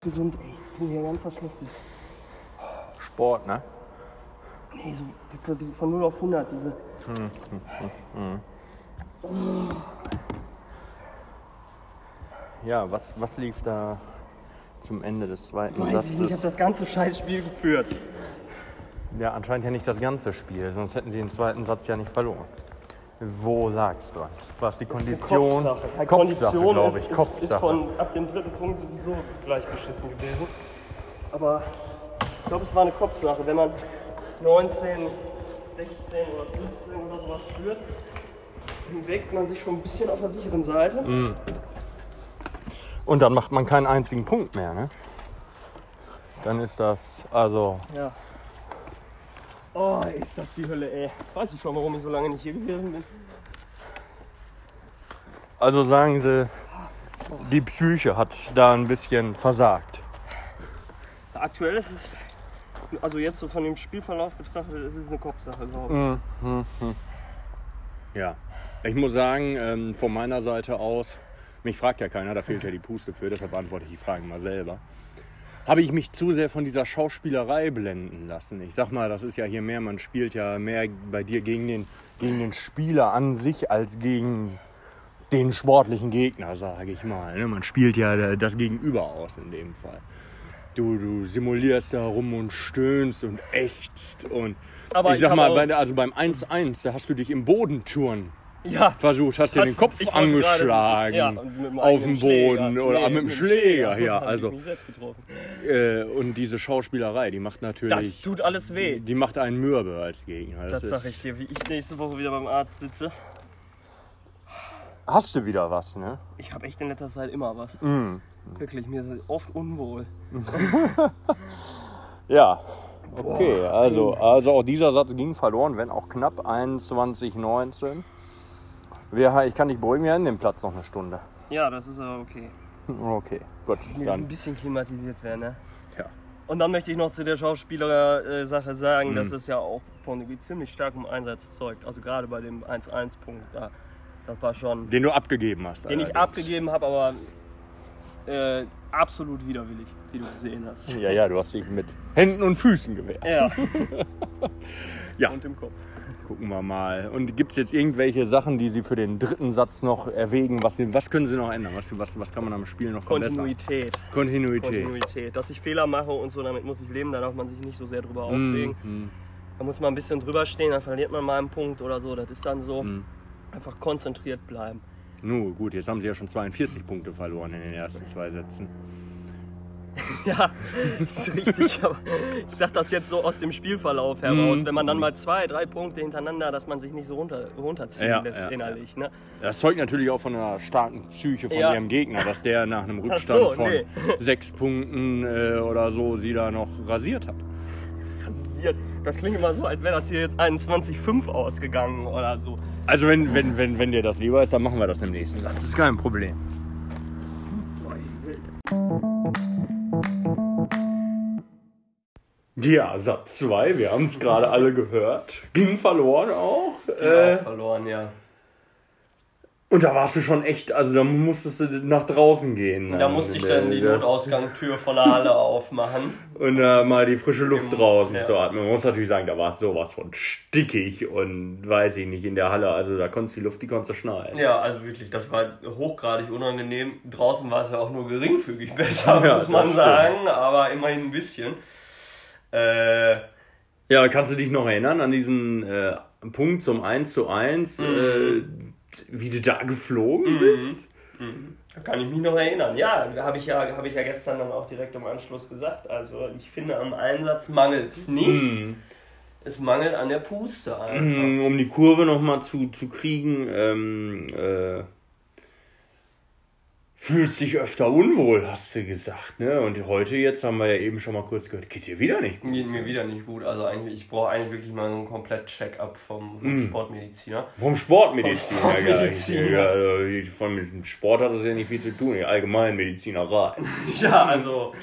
Gesund, ey. Ich bin hier ganz was Schlechtes. Sport, ne? Nee, so die, von- die, von 0 auf 100, diese. Ja, was, was lief da zum Ende des zweiten Weiß ich nicht, ich habe Satzes? das ganze Scheißspiel geführt. Ja, anscheinend ja nicht das ganze Spiel, sonst hätten sie den zweiten Satz ja nicht verloren. Wo lag's dran? War es die Kondition? Kopfsache, Ja, Kopfsache, Kondition glaube ich. ist, Kopfsache. ist von ab dem dritten Punkt sowieso gleich beschissen gewesen. Aber ich glaube, es war eine Kopfsache. Wenn man 19, 16 oder 15 oder sowas führt, dann bewegt man sich schon ein bisschen auf der sicheren Seite. Mhm. Und dann macht man keinen einzigen Punkt mehr, ne? Dann ist das, also, Ja. Oh, ist das die Hölle, ey. Weiß ich schon, warum ich so lange nicht hier gewesen bin. also sagen sie, die Psyche hat da ein bisschen versagt. Aktuell ist es, also jetzt so von dem Spielverlauf betrachtet, ist es eine Kopfsache, glaube ich. Mhm. Ja, ich muss sagen, ähm, von meiner Seite aus, mich fragt ja keiner, da fehlt ja die Puste für, deshalb beantworte ich die Fragen mal selber. Habe ich mich zu sehr von dieser Schauspielerei blenden lassen? Ich sag mal, das ist ja hier mehr, man spielt ja mehr bei dir gegen den, gegen den Spieler an sich als gegen den sportlichen Gegner, sage ich mal. ne? Man spielt ja das Gegenüber aus in dem Fall. Du, du simulierst da rum und stöhnst und ächzt und Aber ich ich sag mal, bei, der- also beim 1-1, da hast du dich im Bodenturnen Ja, versucht, hast dir den Kopf angeschlagen ja, auf dem Boden Schläger. oder Nee, mit dem mit Schläger, ja. Also mich selbst getroffen. äh, und diese Schauspielerei, die macht Das natürlich, tut alles weh. die macht einen mürbe als Gegner. Das ist- sag ich dir, wie ich nächste Woche wieder beim Arzt sitze. Hast du wieder was, ne? Ich habe echt in letzter Zeit immer was. Mhm. Wirklich, mir ist oft unwohl. Ja. Okay, also, also auch dieser Satz ging verloren, wenn auch knapp 21-19. Wir, ich kann dich beruhigen, wir haben den Platz noch eine Stunde. Ja, das ist aber okay. Okay, gut. Muss ein Dann, bisschen klimatisiert werden, ne? ja. Und dann möchte ich noch zu der Schauspieler-Sache sagen, Mhm. dass es ja auch von ziemlich starkem Einsatz zeugt. Also gerade bei dem 1-1-Punkt da. Das war schon. Den du abgegeben hast. Den ich allerdings. abgegeben habe, aber äh, absolut widerwillig, wie du gesehen hast. Ja, ja, du hast dich mit Händen und Füßen gewehrt. Ja. Ja. Und im Kopf. Gucken wir mal. Und gibt es jetzt irgendwelche Sachen, die Sie für den dritten Satz noch erwägen? Was, was können Sie noch ändern? Was, was, was kann man am Spiel noch verbessern? Kontinuität. Kontinuität. Kontinuität. Dass ich Fehler mache und so, damit muss ich leben, da darf man sich nicht so sehr drüber Mm, aufregen. mm, Da muss man ein bisschen drüber stehen, dann verliert man mal einen Punkt oder so. Das ist dann so. mm. Einfach konzentriert bleiben. Nu, gut, jetzt haben Sie ja schon 42 Punkte verloren in den ersten zwei Sätzen. Ja, ist richtig, aber ich sag das jetzt so aus dem Spielverlauf heraus. Mhm. Wenn man dann mal zwei, drei Punkte hintereinander, dass man sich nicht so runter, runterziehen Ja, lässt ja, innerlich. Ne? Das zeugt natürlich auch von einer starken Psyche von Ja. ihrem Gegner, dass der nach einem Rückstand so, von nee. sechs Punkten äh, oder so sie da noch rasiert hat. Rasiert. Das klingt immer so, als wäre das hier jetzt 21,5 ausgegangen oder so. Also wenn, wenn, wenn, wenn dir das lieber ist, dann machen wir das im nächsten Satz. Das ist kein Problem. Ja, Satz 2, wir haben es gerade alle gehört. Ging verloren auch. Äh, Äh, verloren, ja. Und da warst du schon echt, also da musstest du nach draußen gehen. Da musste ich dann die Notausgangstür von der Halle aufmachen. Und äh, mal die frische Luft Im- draußen ja. zu atmen. Man muss natürlich sagen, da war es sowas von stickig und weiß ich nicht in der Halle. Also da konntest du die Luft, die konntest du schneiden. Ja, also wirklich, das war hochgradig unangenehm. Draußen war es ja auch nur geringfügig besser, Ja, muss man sagen, aber immerhin ein bisschen. Äh, Ja, kannst du dich noch erinnern an diesen äh, Punkt zum 1 zu 1, Mhm. Wie du da geflogen bist? da kann ich mich noch erinnern. Ja, da habe ich, ja, hab ich ja gestern dann auch direkt im Anschluss gesagt. Also ich finde, am Einsatz mangelt es nicht. Mhm. Es mangelt an der Puste einfach. Mhm, Um die Kurve nochmal zu, zu kriegen, ähm, äh, fühlst dich öfter unwohl, hast du gesagt. Ne? Und heute, jetzt haben wir ja eben schon mal kurz gehört, geht dir wieder nicht gut. Geht mir wieder nicht gut. Also eigentlich, ich brauche eigentlich wirklich mal einen komplett Check-up vom, vom Mhm. Sportmediziner. Vom Sportmediziner, Vom. Sportmediziner. ja also, von mit Sport hat das ja nicht viel zu tun, die Allgemeinmedizinerei. Ja, also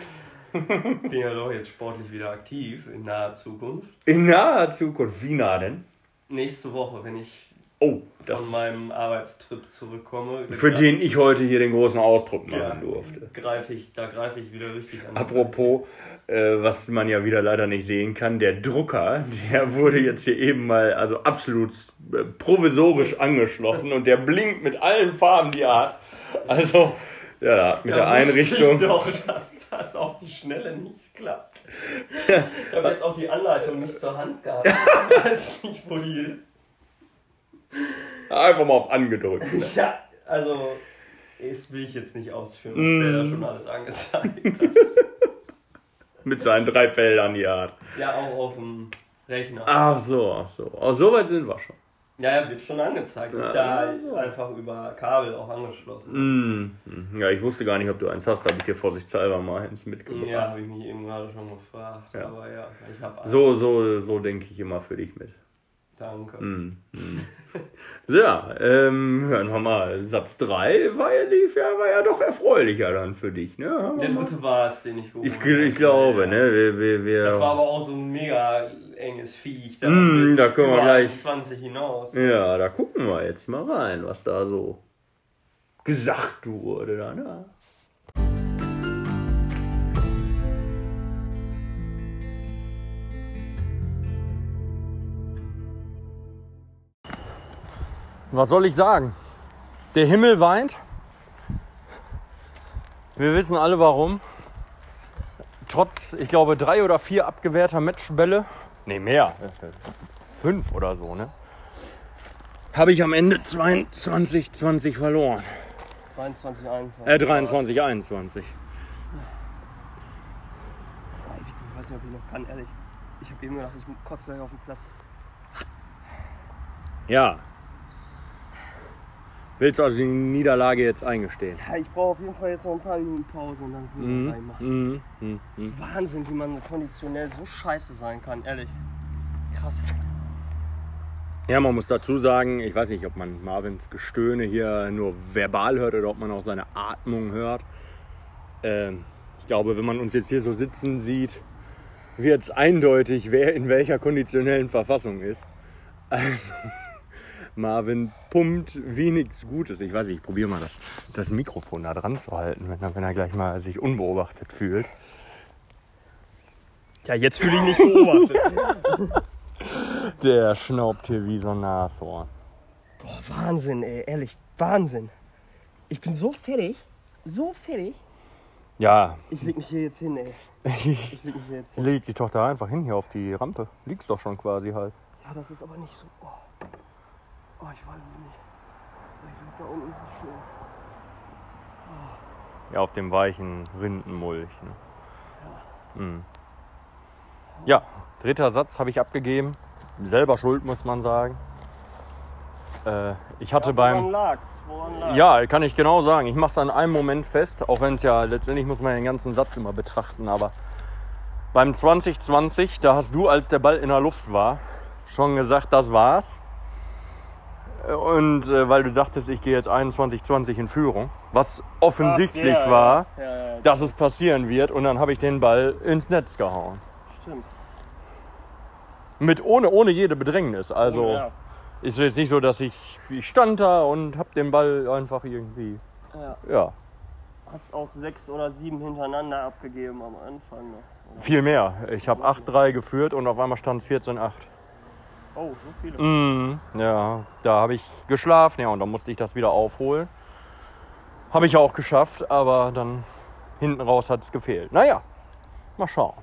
bin ja doch jetzt sportlich wieder aktiv in naher Zukunft. In naher Zukunft, wie nah denn? Nächste Woche, wenn ich Oh, das, von meinem Arbeitstrip zurückkomme, für den ich heute hier den großen Ausdruck machen ja, durfte. greife ich, da greife ich wieder richtig an. Apropos, äh, was man ja wieder leider nicht sehen kann, der Drucker, der wurde jetzt hier eben mal also absolut äh, provisorisch angeschlossen und der blinkt mit allen Farben, die er hat. Also, ja, mit Da der Einrichtung. Ich doch, dass das auf die Schnelle nicht klappt. Ich habe jetzt auch die Anleitung nicht zur Hand gehabt. Ich weiß nicht, wo die ist. Einfach mal auf angedrückt. Ne? Ja, also, das will ich jetzt nicht ausführen, was Mm. der da schon alles angezeigt hat. Mit seinen drei Feldern, die hat. Ja, auch auf dem Rechner. Ach so, ach so. Oh, so weit sind wir schon. Ja, ja, wird schon angezeigt. Ist ja, einfach über Kabel auch angeschlossen. Mm. Ja, ich wusste gar nicht, ob du eins hast, da habe ich dir vorsichtshalber mal eins mitgebracht. Ja, habe ich mich eben gerade schon gefragt. Ja. Aber ja, ich habe So, so, so denke ich immer für dich mit. Danke. Mm, mm. So, ja, ähm, hören wir mal. Satz 3 war ja, lief ja, war ja doch erfreulicher dann für dich, ne? Der dritte war es, den ich geholt Ich, habe. ich glaube, Ja. ne? Wir, wir, wir, Das war aber auch so ein mega enges Viech. Da, Mm, da können wir gleich- 20 hinaus. ja, da gucken wir jetzt mal rein, was da so gesagt wurde. Da, Was soll ich sagen? Der Himmel weint. Wir wissen alle warum. Trotz, ich glaube, drei oder vier abgewehrter Matchbälle, nee, mehr, fünf oder so, ne? Habe ich am Ende 22, 20 verloren. 23, 21. Äh, 23, 21. Ich weiß nicht, ob ich noch kann, ehrlich. Ich habe eben gedacht, ich kotze gleich auf den Platz. Ja. Willst du also die Niederlage jetzt eingestehen? Ja, ich brauche auf jeden Fall jetzt noch ein paar Minuten Pause und dann können wir Mhm. reinmachen. Mhm. Mhm. Mhm. Wahnsinn, wie man konditionell so scheiße sein kann, ehrlich. Krass. Ja, man muss dazu sagen, ich weiß nicht, ob man Marvins Gestöhne hier nur verbal hört oder ob man auch seine Atmung hört. Ähm, ich glaube, wenn man uns jetzt hier so sitzen sieht, wird es eindeutig, wer in welcher konditionellen Verfassung ist. Also, Marvin pumpt wie nichts Gutes. Ich weiß nicht, ich probiere mal das, das Mikrofon da dran zu halten, wenn er, wenn er gleich mal sich unbeobachtet fühlt. Ja, jetzt fühle ich mich beobachtet. Der schnaubt hier wie so ein Nashorn. Boah, Wahnsinn, ey, ehrlich, Wahnsinn. Ich bin so fertig, so fertig. Ja, Ich leg mich hier jetzt hin, ey. ich leg mich hier jetzt hin. leg doch da einfach hin hier auf die Rampe. Liegst doch schon quasi halt. Ja, das ist aber nicht so. Oh, oh ich weiß es nicht. Ich glaube, da unten ist es schön. Ja, auf dem weichen Rindenmulch. Ne? Ja, dritter Satz habe ich abgegeben. Selber schuld, muss man sagen. Äh, ich hatte Woran beim. lag's? Woran lag's? Ja, kann ich genau sagen. Ich mache es an einem Moment fest, auch wenn es ja letztendlich muss man den ganzen Satz immer betrachten. Aber beim 2020, da hast du, als der Ball in der Luft war, schon gesagt, das war's. Und äh, weil du dachtest, ich gehe jetzt 21-20 in Führung, was offensichtlich Ach, ja, war, Ja, ja, dass es passieren wird. Und dann habe ich den Ball ins Netz gehauen. stimmt. Mit ohne, ohne jede Bedrängnis. Also ja. ist jetzt nicht so, dass ich, ich stand da und habe den Ball einfach irgendwie. Ja. Hast auch sechs oder sieben hintereinander abgegeben am Anfang noch. viel mehr. Ich habe 8-3 geführt und auf einmal stand es 14-8. Oh, so viele. Mhm, ja, da habe ich geschlafen, ja, und dann musste ich das wieder aufholen. Habe ich auch geschafft, aber dann hinten raus hat es gefehlt. Naja, mal schauen.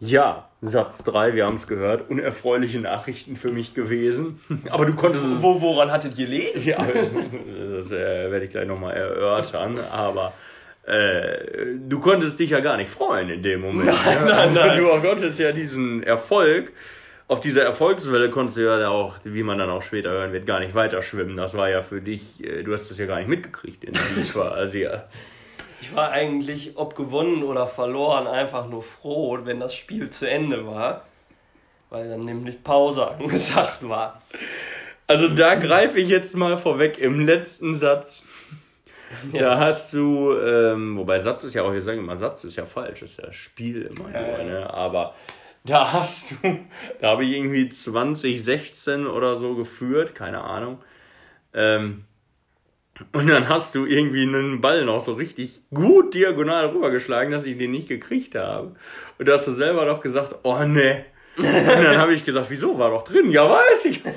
Ja, Satz 3, wir haben es gehört. Unerfreuliche Nachrichten für mich gewesen. Aber du konntest es. Wo, woran hattet ihr gelegen? Ja, das äh, werde ich gleich nochmal erörtern. Aber äh, du konntest dich ja gar nicht freuen in dem Moment. Nein, ne? nein, also, nein. Du konntest ja diesen Erfolg. Auf dieser Erfolgswelle konntest du ja auch, wie man dann auch später hören wird, gar nicht weiter schwimmen. Das war ja für dich, äh, du hast das ja gar nicht mitgekriegt in der quasi. Ja. Ich war eigentlich, ob gewonnen oder verloren, einfach nur froh, wenn das Spiel zu Ende war. Weil dann nämlich Pause angesagt war. Also da greife ich jetzt mal vorweg im letzten Satz. Da hast du, ähm, wobei Satz ist ja auch, wir sagen immer, Satz ist ja falsch, ist ja Spiel immer Ja, nur, ja. ne? Aber da hast du, da habe ich irgendwie 2016 oder so geführt, keine Ahnung. Ähm, und dann hast du irgendwie einen Ball noch so richtig gut diagonal rübergeschlagen, dass ich den nicht gekriegt habe. Und da hast du selber doch gesagt, oh ne. Und dann habe ich gesagt, wieso, war doch drin? Ja, weiß ich.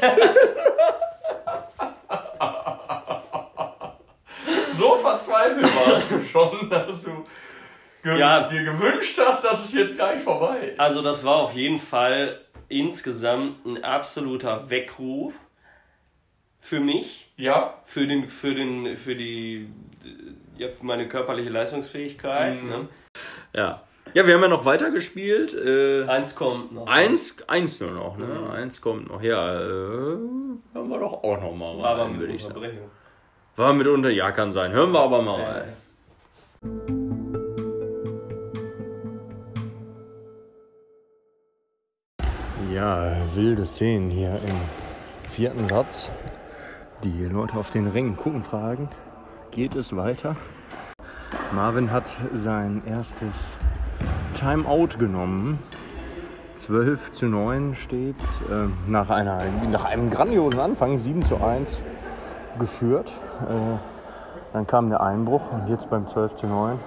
so verzweifelt warst du schon, dass du ge Ja. dir gewünscht hast, dass es jetzt gleich vorbei ist. Also das war auf jeden Fall insgesamt ein absoluter Weckruf für mich, Ja. für den, für den, für die, ja, für meine körperliche Leistungsfähigkeit. Mhm. Ne? Ja. Ja, wir haben ja noch weiter gespielt. Äh, Eins kommt noch. eins, eins nur noch, ne? Mhm. Eins kommt noch. Ja, äh, hören wir doch auch noch mal rein, aber mit würde ich sagen. War mitunter, ja, kann sein. Hören wir aber mal rein. Ja, wilde Szenen hier im vierten Satz. Die Leute auf den Rängen gucken, fragen, geht es weiter? Marvin hat sein erstes Timeout genommen. 12 zu 9 steht äh, nach, einer, nach einem grandiosen Anfang, 7 zu 1 geführt. Äh, dann kam der Einbruch und jetzt beim 12 zu 9,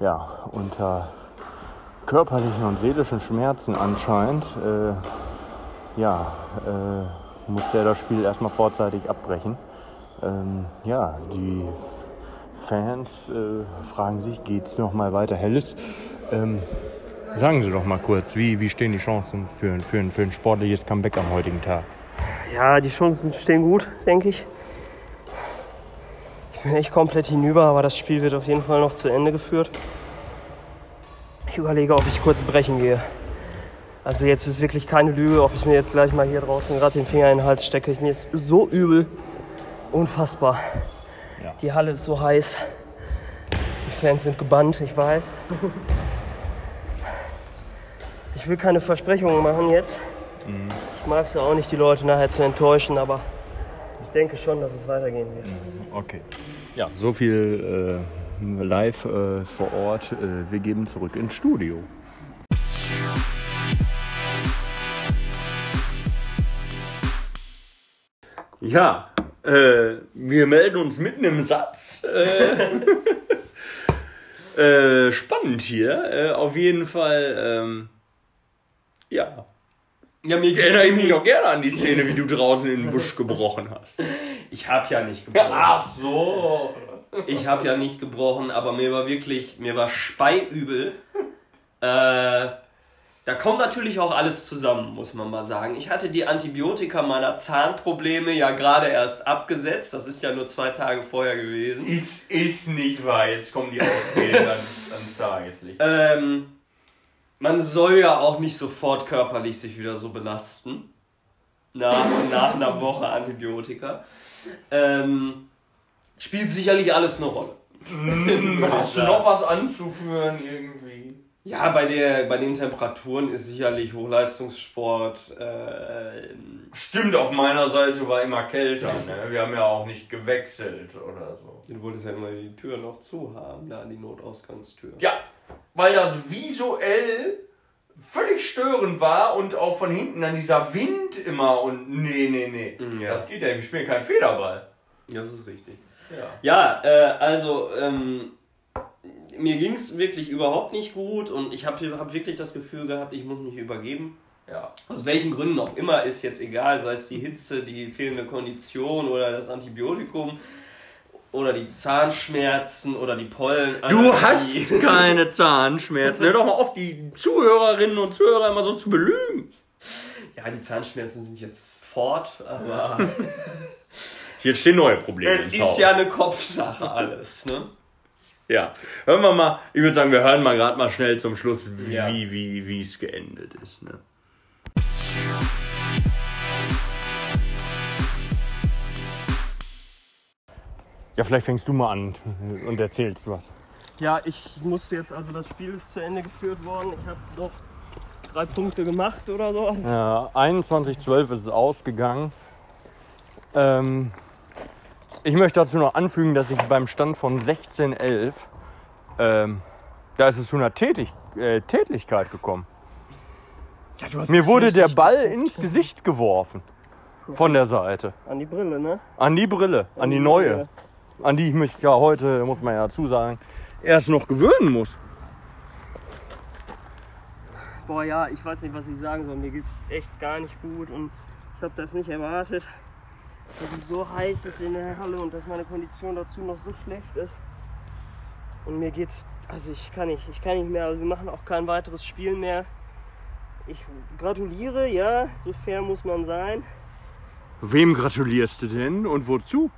ja, unter körperlichen und seelischen Schmerzen anscheinend, äh, ja, äh, musste er das Spiel erstmal vorzeitig abbrechen. Ähm, ja, die Fans äh, fragen sich, geht es nochmal weiter? Helles, ähm, sagen Sie doch mal kurz, wie, wie stehen die Chancen für, für, für ein sportliches Comeback am heutigen Tag? Ja, die Chancen stehen gut, denke ich. Ich bin echt komplett hinüber, aber das Spiel wird auf jeden Fall noch zu Ende geführt. Ich überlege, ob ich kurz brechen gehe. Also jetzt ist wirklich keine Lüge, ob ich mir jetzt gleich mal hier draußen gerade den Finger in den Hals stecke. Mir ist so übel. Unfassbar. Ja. Die Halle ist so heiß. Die Fans sind gebannt, ich weiß. Ich will keine Versprechungen machen jetzt. Ich mag es ja auch nicht, die Leute nachher zu enttäuschen, aber ich denke schon, dass es weitergehen wird. Okay. Ja, so viel äh, live äh, vor Ort. Äh, wir geben zurück ins Studio. Ja, äh, wir melden uns mitten im Satz. Äh, äh, spannend hier. Äh, auf jeden Fall, ähm, ja. Ja, mir Ich erinnere mich noch gerne an die Szene, wie du draußen in den Busch gebrochen hast. Ich habe ja nicht gebrochen. so. Ich habe ja nicht gebrochen, aber mir war wirklich, mir war speiübel. Äh, Da kommt natürlich auch alles zusammen, muss man mal sagen. Ich hatte die Antibiotika meiner Zahnprobleme ja gerade erst abgesetzt. Das ist ja nur zwei Tage vorher gewesen. Ist, ist nicht wahr. Jetzt kommen die Ausreden ans, ans Tageslicht. Ähm, man soll ja auch nicht sofort körperlich sich wieder so belasten. Nach, nach einer Woche Antibiotika. Ähm, spielt sicherlich alles eine Rolle. Hast du noch was anzuführen irgendwie? Ja, bei, der, bei den Temperaturen ist sicherlich Hochleistungssport. Äh, Stimmt, auf meiner Seite war immer kälter. Ne? Wir haben ja auch nicht gewechselt oder so. du wolltest ja immer die Tür noch zu haben, da die Notausgangstür. Ja, weil das visuell völlig störend war und auch von hinten dann dieser Wind immer und nee, nee, nee. Ja. Das geht ja, wir spielen keinen Federball. Das ist richtig. Ja. Ja, äh, also ähm, mir ging es wirklich überhaupt nicht gut und ich habe hab wirklich das Gefühl gehabt, ich muss mich übergeben. Ja. Aus welchen Gründen auch immer ist jetzt egal, sei es die Hitze, die fehlende Kondition oder das Antibiotikum oder die Zahnschmerzen oder die Pollen. Du hast keine Zahnschmerzen. Hör doch mal auf, die Zuhörerinnen und Zuhörer immer so zu belügen. Ja, die Zahnschmerzen sind jetzt fort, aber Jetzt stehen neue Probleme. es ist Haus. ja eine Kopfsache alles, ne? Ja. Hören wir mal, ich würde sagen, wir hören mal gerade mal schnell zum Schluss, wie Ja. wie wie wie es geendet ist. Ne? Ja, vielleicht fängst du mal an und erzählst was. Ja, ich musste jetzt, also das Spiel ist zu Ende geführt worden. Ich habe noch drei Punkte gemacht oder so. Also Ja, 21.12 ist es ausgegangen. Ähm, ich möchte dazu noch anfügen, dass ich beim Stand von 16.11, ähm, da ist es zu einer Tätig äh, Tätigkeit gekommen. ja, du hast Mir wurde der Ball ins Gesicht geworfen. Von der Seite. an die Brille, ne? An die Brille, an die neue. An die ich mich ja heute, muss man ja dazu sagen, erst noch gewöhnen muss. Boah, ja, ich weiß nicht, was ich sagen soll. Mir geht's echt gar nicht gut und ich habe das nicht erwartet, dass es so heiß ist in der Halle und dass meine Kondition dazu noch so schlecht ist. Und mir geht's, also ich kann nicht, ich kann nicht mehr. Also wir machen auch kein weiteres Spiel mehr. Ich gratuliere, ja, so fair muss man sein. Wem gratulierst du denn und wozu?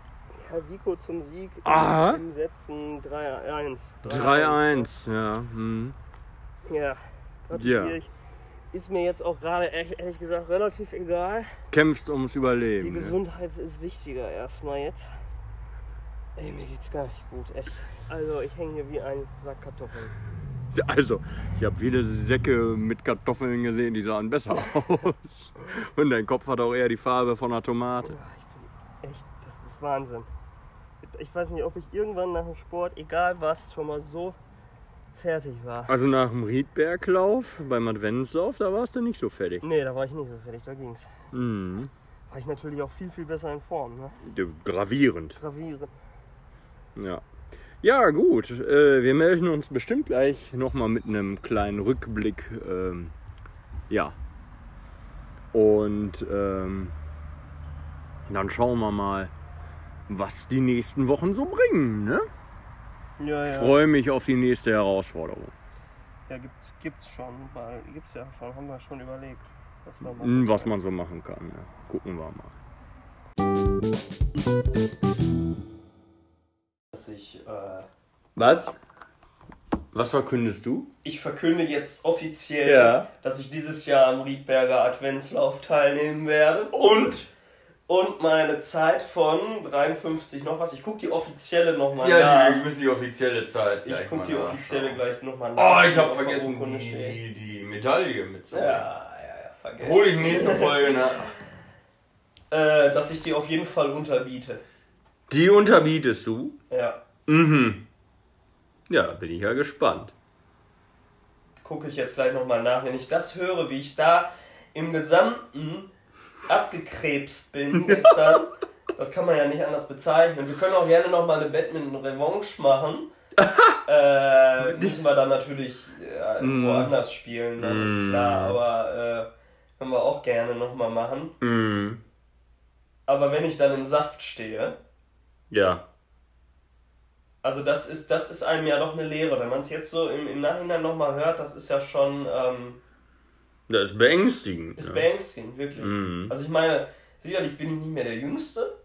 Herr Vico zum Sieg Aha. im Sätzen 3-1. 3-1, ja. Hm. Ja, gratuliere Ja. ich. Ist mir jetzt auch gerade ehrlich, ehrlich gesagt relativ egal. Kämpfst ums Die Überleben. ja. Gesundheit ist wichtiger erstmal jetzt. Ey, mir geht's gar nicht gut, echt. Also ich hänge hier wie ein Sack Kartoffeln. Also, ich habe viele Säcke mit Kartoffeln gesehen, die sahen besser aus. Und dein Kopf hat auch eher die Farbe von einer Tomate. Echt, das ist Wahnsinn. Ich weiß nicht, ob ich irgendwann nach dem Sport, egal was, schon mal so fertig war. Also nach dem Riedberglauf, beim Adventslauf, da warst du nicht so fertig. Nee, da war ich nicht so fertig, da ging's. Mhm. War ich natürlich auch viel, viel besser in Form, ne? Gravierend. Gravierend. Ja. Ja, gut. Äh, wir melden uns bestimmt gleich nochmal mit einem kleinen Rückblick. Ähm, ja. Und ähm, dann schauen wir mal, was die nächsten Wochen so bringen. Ne? Ja, ja. Freue mich auf die nächste Herausforderung. Ja, gibt's, gibt's schon, weil gibt's ja schon, haben wir schon überlegt, was wir machen. Hm, Was man so machen kann. Ja. Gucken wir mal. Dass ich, äh, Was? Was verkündest du? ich verkünde jetzt offiziell, Ja. dass ich dieses Jahr am Riedberger Adventslauf teilnehmen werde. Und? Und meine Zeit von 53 noch was. Ich gucke die offizielle nochmal Ja, nach. die müssen die offizielle Zeit ich gleich gucke mal die offizielle gleich nochmal Oh, nach. ich die habe vergessen, die, die, die Medaille Ja, mitzunehmen. ja, ja, vergessen. Hol ich nächste Folge nach. Äh, dass ich die auf jeden Fall unterbiete. Die unterbietest du? Ja. Mhm. Ja, da bin ich ja gespannt. Gucke ich jetzt gleich nochmal nach. Wenn ich das höre, wie ich da im Gesamten abgekrebst bin gestern, das kann man ja nicht anders bezeichnen. Wir können auch gerne nochmal eine Badminton-Revanche machen. äh, müssen wir dann natürlich äh, Mm. woanders spielen, dann Mm. ist klar, aber äh, können wir auch gerne nochmal machen. Mhm. Aber wenn ich dann im Saft stehe, Ja. also das ist, das ist einem ja doch eine Lehre. Wenn man es jetzt so im, im Nachhinein nochmal hört, das ist ja schon, ähm, Das ist beängstigend. Ist ne? beängstigend, wirklich. Mhm. Also ich meine, sicherlich bin ich nicht mehr der Jüngste.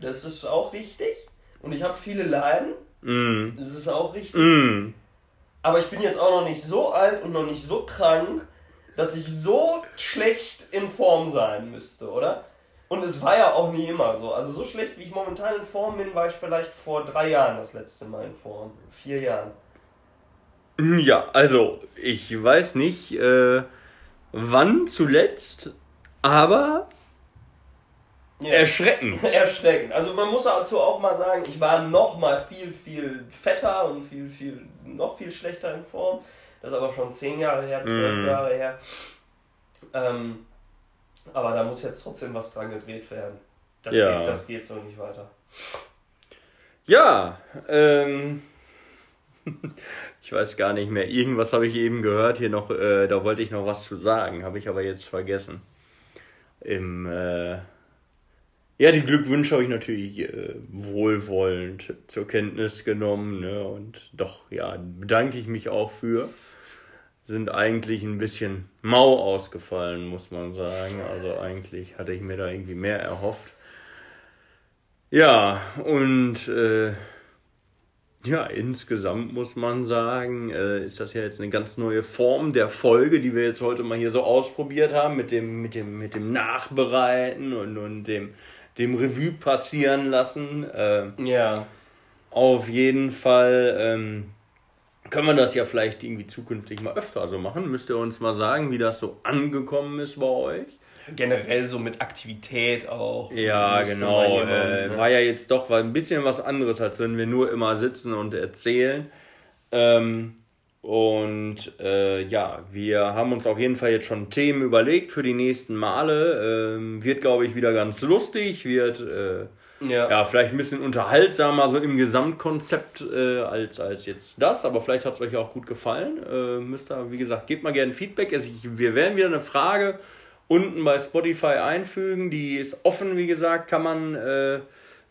Das ist auch richtig. Und ich habe viele Leiden. Mhm. Das ist auch richtig. Mhm. Aber ich bin jetzt auch noch nicht so alt und noch nicht so krank, dass ich so schlecht in Form sein müsste, oder? Und es war ja auch nie immer so. Also so schlecht, wie ich momentan in Form bin, war ich vielleicht vor drei Jahren das letzte Mal in Form. Vier Jahren. Ja, also ich weiß nicht, äh, wann zuletzt, aber Ja. erschreckend. Erschreckend. Also man muss dazu auch mal sagen, ich war noch mal viel, viel fetter und viel, viel, noch viel schlechter in Form. Das ist aber schon zehn Jahre her, zwölf Mhm. Jahre her. Ähm, aber da muss jetzt trotzdem was dran gedreht werden. Das, Ja. geht, das geht so nicht weiter. Ja, ähm, ich weiß gar nicht mehr. Irgendwas habe ich eben gehört hier noch, äh, da wollte ich noch was zu sagen, habe ich aber jetzt vergessen. Im, äh, ja, die Glückwünsche habe ich natürlich äh, wohlwollend zur Kenntnis genommen, ne? Und doch, ja, bedanke ich mich auch für. Sind eigentlich ein bisschen mau ausgefallen, muss man sagen. Also eigentlich hatte ich mir da irgendwie mehr erhofft. Ja, und äh, ja, insgesamt muss man sagen, äh, ist das ja jetzt eine ganz neue Form der Folge, die wir jetzt heute mal hier so ausprobiert haben, mit dem, mit dem, mit dem Nachbereiten und, und dem, dem Revue passieren lassen. Äh, Ja. auf jeden Fall ähm, können wir das ja vielleicht irgendwie zukünftig mal öfter so machen. Müsst ihr uns mal sagen, wie das so angekommen ist bei euch. Generell so mit Aktivität auch. Ja, genau. jemand, äh, ne? War ja jetzt doch war ein bisschen was anderes, als wenn wir nur immer sitzen und erzählen. Ähm, und äh, ja, wir haben uns auf jeden Fall jetzt schon Themen überlegt für die nächsten Male. Ähm, wird, glaube ich, wieder ganz lustig. Wird äh, ja. ja vielleicht ein bisschen unterhaltsamer so im Gesamtkonzept äh, als, als jetzt das. Aber vielleicht hat es euch auch gut gefallen. Äh, müsst ihr, wie gesagt, gebt mal gerne Feedback. Also ich, wir werden wieder eine Frage unten bei Spotify einfügen. Die ist offen, wie gesagt, kann man äh,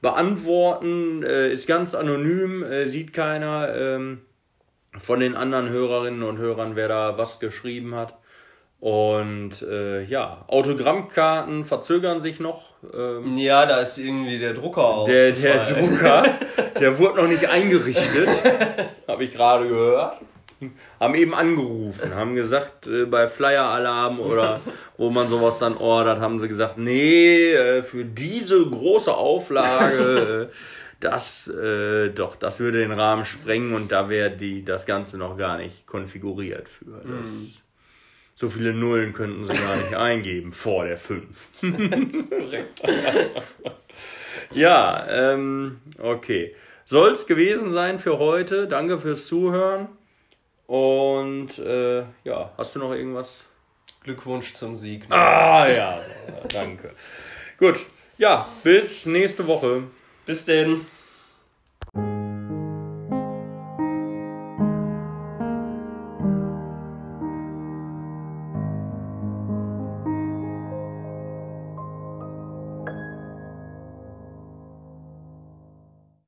beantworten, äh, ist ganz anonym, äh, sieht keiner ähm, von den anderen Hörerinnen und Hörern, wer da was geschrieben hat. Und äh, ja, Autogrammkarten verzögern sich noch. Ähm, ja, da ist irgendwie der Drucker der, der ausgefallen. Drucker, der wurde noch nicht eingerichtet, habe ich gerade gehört. Haben eben angerufen, haben gesagt, äh, bei Flyer-Alarm oder wo man sowas dann ordert, haben sie gesagt, nee, äh, für diese große Auflage, äh, das, äh, doch, das würde den Rahmen sprengen und da wäre die das Ganze noch gar nicht konfiguriert für. Das, So viele Nullen könnten sie gar nicht eingeben vor der 5. Ja, ähm, okay. Soll es gewesen sein für heute. Danke fürs Zuhören. Und äh, ja, hast du noch irgendwas? Glückwunsch zum Sieg. Ah ja, danke. Gut, ja, bis nächste Woche. Bis denn.